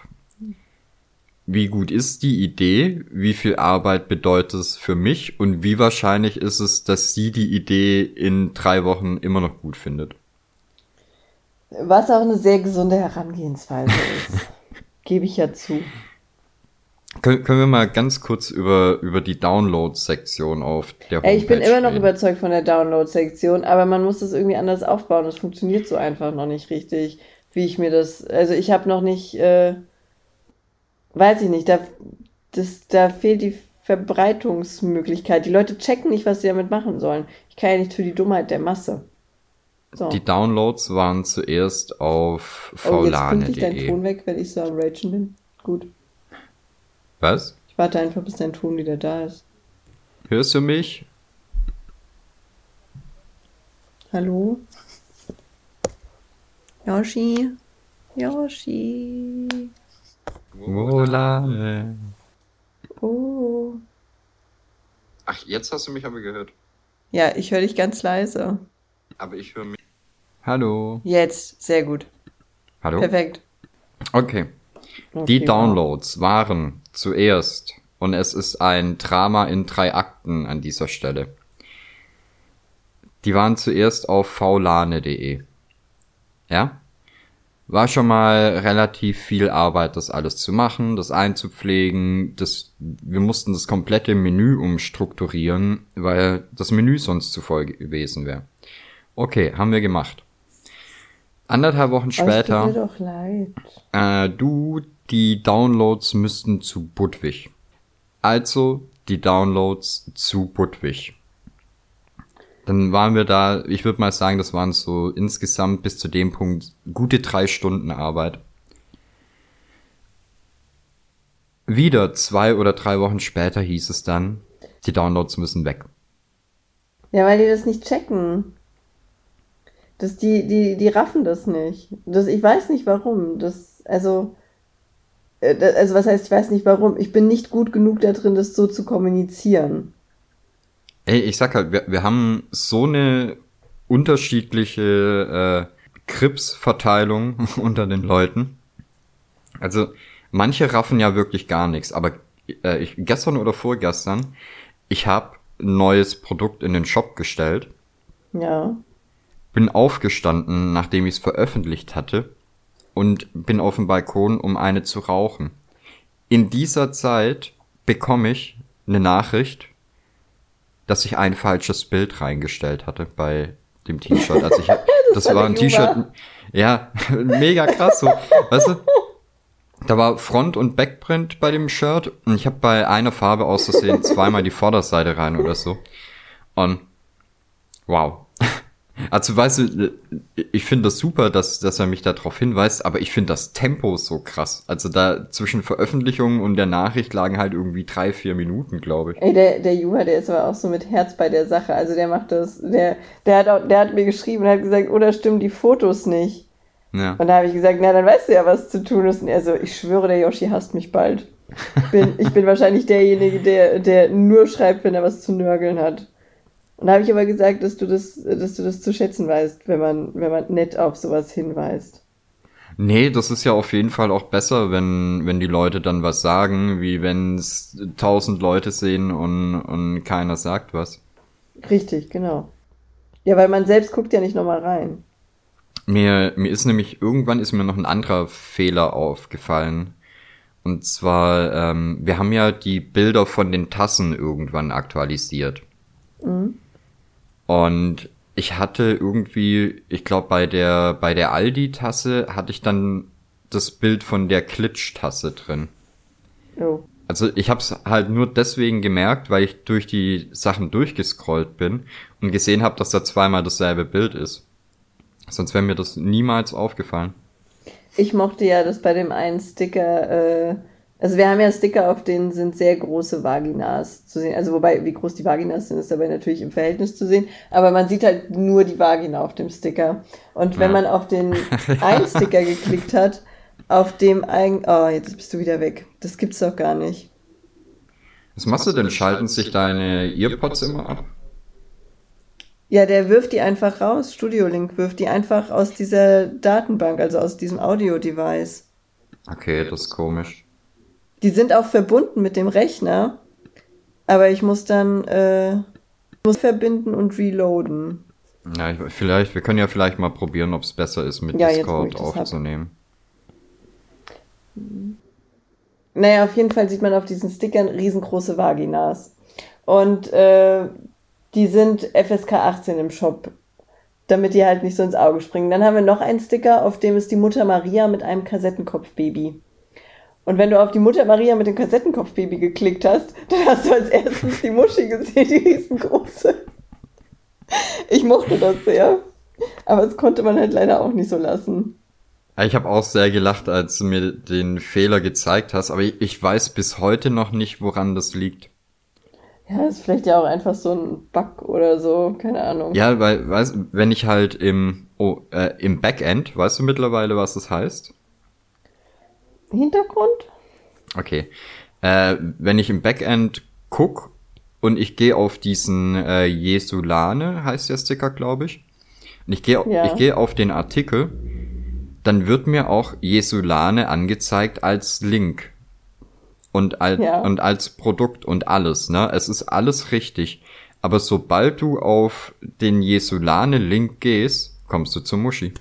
Speaker 2: Wie gut ist die Idee? Wie viel Arbeit bedeutet es für mich? Und wie wahrscheinlich ist es, dass sie die Idee in drei Wochen immer noch gut findet?
Speaker 3: Was auch eine sehr gesunde Herangehensweise ist. <laughs> Gebe ich ja zu.
Speaker 2: Können, können wir mal ganz kurz über, über die Download-Sektion auf der Homepage
Speaker 3: ich bin immer noch
Speaker 2: reden?
Speaker 3: überzeugt von der Download-Sektion, aber man muss das irgendwie anders aufbauen. Das funktioniert so einfach noch nicht richtig, wie ich mir das. Also ich habe noch nicht, äh, weiß ich nicht, da, das, da fehlt die Verbreitungsmöglichkeit. Die Leute checken nicht, was sie damit machen sollen. Ich kann ja nicht für die Dummheit der Masse. So.
Speaker 2: Die Downloads waren zuerst auf
Speaker 3: oh, jetzt pünktlich dein
Speaker 2: faulane.de.
Speaker 3: Ton weg, wenn ich so am Ragen bin. Gut.
Speaker 2: Was?
Speaker 3: Ich warte einfach, bis dein Ton wieder da ist.
Speaker 2: Hörst du mich?
Speaker 3: Hallo? Yoshi? Yoshi?
Speaker 2: Volane.
Speaker 3: Oh.
Speaker 2: Ach, jetzt hast du mich aber gehört.
Speaker 3: Ja, ich höre dich ganz leise.
Speaker 2: Aber ich höre mich. Hallo.
Speaker 3: Jetzt, sehr gut.
Speaker 2: Hallo?
Speaker 3: Perfekt.
Speaker 2: Okay.
Speaker 3: Okay,
Speaker 2: Die
Speaker 3: wow.
Speaker 2: Downloads waren zuerst, und es ist ein Drama in drei Akten an dieser Stelle. Die waren zuerst auf faulane.de. Ja? War schon mal relativ viel Arbeit, das alles zu machen, das einzupflegen. Das, wir mussten das komplette Menü umstrukturieren, weil das Menü sonst zu voll gewesen wäre. Okay, haben wir gemacht. Anderthalb Wochen
Speaker 3: Aber
Speaker 2: später.
Speaker 3: Es tut mir doch leid.
Speaker 2: Äh, du, die Downloads müssten zu Budwig. Also die Downloads zu Budwig. Dann waren wir da, ich würde mal sagen, das waren so insgesamt bis zu dem Punkt gute drei Stunden Arbeit. Wieder zwei oder drei Wochen später hieß es dann, die Downloads müssen weg.
Speaker 3: Ja, weil die das nicht checken. Das, die, die, die raffen das nicht. Das, ich weiß nicht warum. Das, also, also was heißt, ich weiß nicht warum. Ich bin nicht gut genug da drin, das so zu kommunizieren.
Speaker 2: Ey, ich sag halt, wir, wir haben so eine unterschiedliche äh, Krebsverteilung <laughs> unter den Leuten. Also manche raffen ja wirklich gar nichts, aber äh, ich, gestern oder vorgestern, ich habe ein neues Produkt in den Shop gestellt,
Speaker 3: Ja.
Speaker 2: bin aufgestanden, nachdem ich es veröffentlicht hatte und bin auf dem Balkon, um eine zu rauchen. In dieser Zeit bekomme ich eine Nachricht, dass ich ein falsches Bild reingestellt hatte bei dem T-Shirt. Also ich, <laughs> das,
Speaker 3: war
Speaker 2: war ein T-Shirt, ja, <laughs> mega krass so, weißt du? Da war Front- und Backprint bei dem Shirt und ich habe bei einer Farbe aus Versehen zweimal die Vorderseite rein oder so. Und wow. Also weißt du, ich finde das super, dass, dass er mich darauf hinweist, aber ich finde das Tempo so krass. Also da zwischen Veröffentlichung und der Nachricht lagen halt irgendwie drei, vier Minuten, glaube ich.
Speaker 3: Ey, der, der Juba, der ist aber auch so mit Herz bei der Sache. Also der macht das, der, der hat auch, der hat mir geschrieben und hat gesagt, oder stimmen die Fotos nicht?
Speaker 2: Ja.
Speaker 3: Und da habe ich gesagt, na, dann weißt du ja, was zu tun ist. Und er so, ich schwöre, der Yoshi hasst mich bald. Ich <laughs> bin, ich bin wahrscheinlich derjenige, der, der nur schreibt, wenn er was zu nörgeln hat. Und da habe ich aber gesagt, dass du das, dass du das zu schätzen weißt, wenn man, wenn man nett auf sowas hinweist.
Speaker 2: Nee, das ist ja auf jeden Fall auch besser, wenn, wenn die Leute dann was sagen, wie wenn es tausend Leute sehen und, und keiner sagt was.
Speaker 3: Richtig, genau. Ja, weil man selbst guckt ja nicht nochmal rein.
Speaker 2: Mir, mir ist nämlich, irgendwann ist mir noch ein anderer Fehler aufgefallen. Und zwar, ähm, wir haben ja die Bilder von den Tassen irgendwann aktualisiert. Und ich hatte irgendwie, ich glaube bei der, bei der Aldi-Tasse hatte ich dann das Bild von der Klitsch-Tasse drin.
Speaker 3: Oh.
Speaker 2: Also ich habe es halt nur deswegen gemerkt, weil ich durch die Sachen durchgescrollt bin und gesehen habe, dass da zweimal dasselbe Bild ist. Sonst wäre mir das niemals aufgefallen.
Speaker 3: Ich mochte ja, dass bei dem einen Sticker äh, Also wir haben ja Sticker, auf denen sind sehr große Vaginas zu sehen. Also wobei, wie groß die Vaginas sind, ist dabei natürlich im Verhältnis zu sehen. Aber man sieht halt nur die Vagina auf dem Sticker. Und wenn
Speaker 2: Ja.
Speaker 3: man auf den <laughs> einen Sticker geklickt hat, auf dem ein... Oh, jetzt bist du wieder weg. Das gibt's doch gar nicht.
Speaker 2: Was machst du denn? Schalten sich deine Earpods immer ab?
Speaker 3: Ja, der wirft die einfach raus. Studio Link wirft die einfach aus dieser Datenbank, also aus diesem Audio-Device.
Speaker 2: Okay, das ist komisch.
Speaker 3: Die sind auch verbunden mit dem Rechner, aber ich muss dann äh, muss verbinden und reloaden.
Speaker 2: Ja, ich, vielleicht, wir können ja vielleicht mal probieren, ob es besser ist, mit
Speaker 3: Ja,
Speaker 2: Discord aufzunehmen.
Speaker 3: Naja, auf jeden Fall sieht man auf diesen Stickern riesengroße Vaginas. Und äh, die sind FSK 18 im Shop, damit die halt nicht so ins Auge springen. Dann haben wir noch einen Sticker, auf dem ist die Mutter Maria mit einem Kassettenkopfbaby. Und wenn du auf die Mutter Maria mit dem Kassettenkopfbaby geklickt hast, dann hast du als erstes die Muschi gesehen, die riesengroße. Ich mochte das sehr. Aber das konnte man halt leider auch nicht so lassen.
Speaker 2: Ich habe auch sehr gelacht, als du mir den Fehler gezeigt hast, aber ich, weiß bis heute noch nicht, woran das liegt.
Speaker 3: Ja, ist vielleicht ja auch einfach so ein Bug oder so, keine Ahnung.
Speaker 2: Ja, weil, weißt, wenn ich halt im, oh, äh, im Backend, weißt du mittlerweile, was das heißt?
Speaker 3: Hintergrund?
Speaker 2: Okay. Äh, wenn ich im Backend guck und ich gehe auf diesen äh, Jesulane, heißt der Sticker, glaube ich. Und ich gehe
Speaker 3: Ja.
Speaker 2: ich gehe auf den Artikel, dann wird mir auch Jesulane angezeigt als Link. Und als,
Speaker 3: Ja.
Speaker 2: und als Produkt und alles, ne? Es ist alles richtig. Aber sobald du auf den Jesulane-Link gehst, kommst du zur Muschi.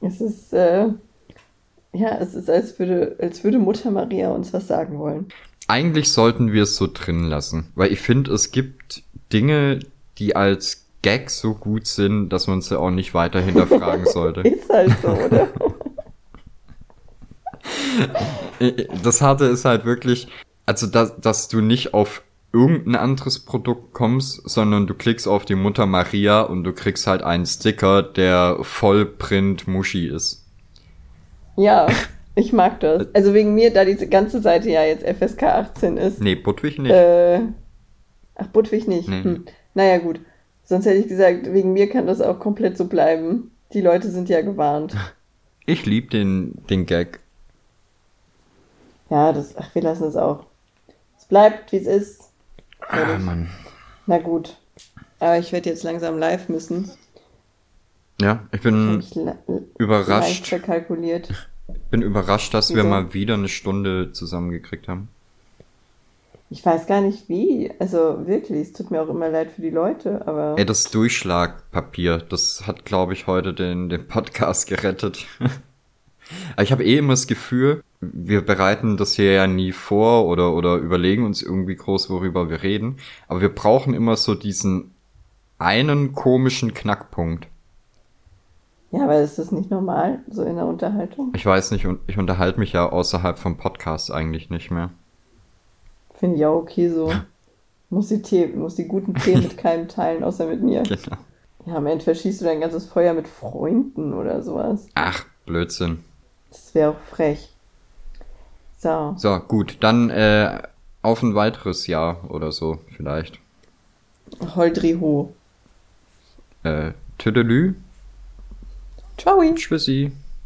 Speaker 3: Es ist, äh, ja, es ist, als würde, als würde Mutter Maria uns was sagen wollen.
Speaker 2: Eigentlich sollten wir es so drin lassen, weil ich finde, es gibt Dinge, die als Gag so gut sind, dass man sie auch nicht weiter hinterfragen <laughs> sollte.
Speaker 3: Ist halt so, oder? <laughs>
Speaker 2: Das Harte ist halt wirklich, also dass, dass du nicht auf irgendein anderes Produkt kommst, sondern du klickst auf die Mutter Maria und du kriegst halt einen Sticker, der Vollprint Muschi ist.
Speaker 3: Ja, ich mag das. Also wegen mir, da diese ganze Seite ja jetzt FSK 18 ist.
Speaker 2: Nee, Budwig nicht.
Speaker 3: Äh, ach, Budwig nicht.
Speaker 2: Nee.
Speaker 3: Hm. Naja, gut. Sonst hätte ich gesagt, wegen mir kann das auch komplett so bleiben. Die Leute sind ja gewarnt. <laughs>
Speaker 2: Ich lieb den, den Gag.
Speaker 3: Ja, das, ach, wir lassen es auch. Es bleibt, wie es ist.
Speaker 2: Ah. Mann.
Speaker 3: Na gut. Aber ich werde jetzt langsam live müssen.
Speaker 2: Ja, ich bin überrascht.
Speaker 3: verkalkuliert.
Speaker 2: Bin überrascht, dass wir
Speaker 3: Wieso?
Speaker 2: mal wieder eine Stunde zusammengekriegt haben.
Speaker 3: Ich weiß gar nicht wie. Also wirklich, es tut mir auch immer leid für die Leute, aber
Speaker 2: Ey, das Durchschlagpapier, das hat, glaube ich, heute den, den Podcast gerettet. <laughs> Ich habe eh immer das Gefühl, wir bereiten das hier ja nie vor oder, oder überlegen uns irgendwie groß, worüber wir reden. Aber wir brauchen immer so diesen einen komischen Knackpunkt.
Speaker 3: Ja, aber ist das nicht normal, so in der Unterhaltung?
Speaker 2: Ich weiß nicht, und ich unterhalte mich ja außerhalb vom Podcast eigentlich nicht mehr.
Speaker 3: Finde ich auch okay so. Muss die, Tee, muss die guten Tee mit keinem teilen, außer mit mir.
Speaker 2: Genau.
Speaker 3: Ja, am Ende verschießt du dein ganzes Feuer mit Freunden oder sowas.
Speaker 2: Ach, Blödsinn.
Speaker 3: Das wäre auch frech. So.
Speaker 2: So, gut, dann äh, auf ein weiteres Jahr oder so vielleicht.
Speaker 3: Holdri ho.
Speaker 2: Äh, Tüdelü,
Speaker 3: Ciao.
Speaker 2: Tschüssi.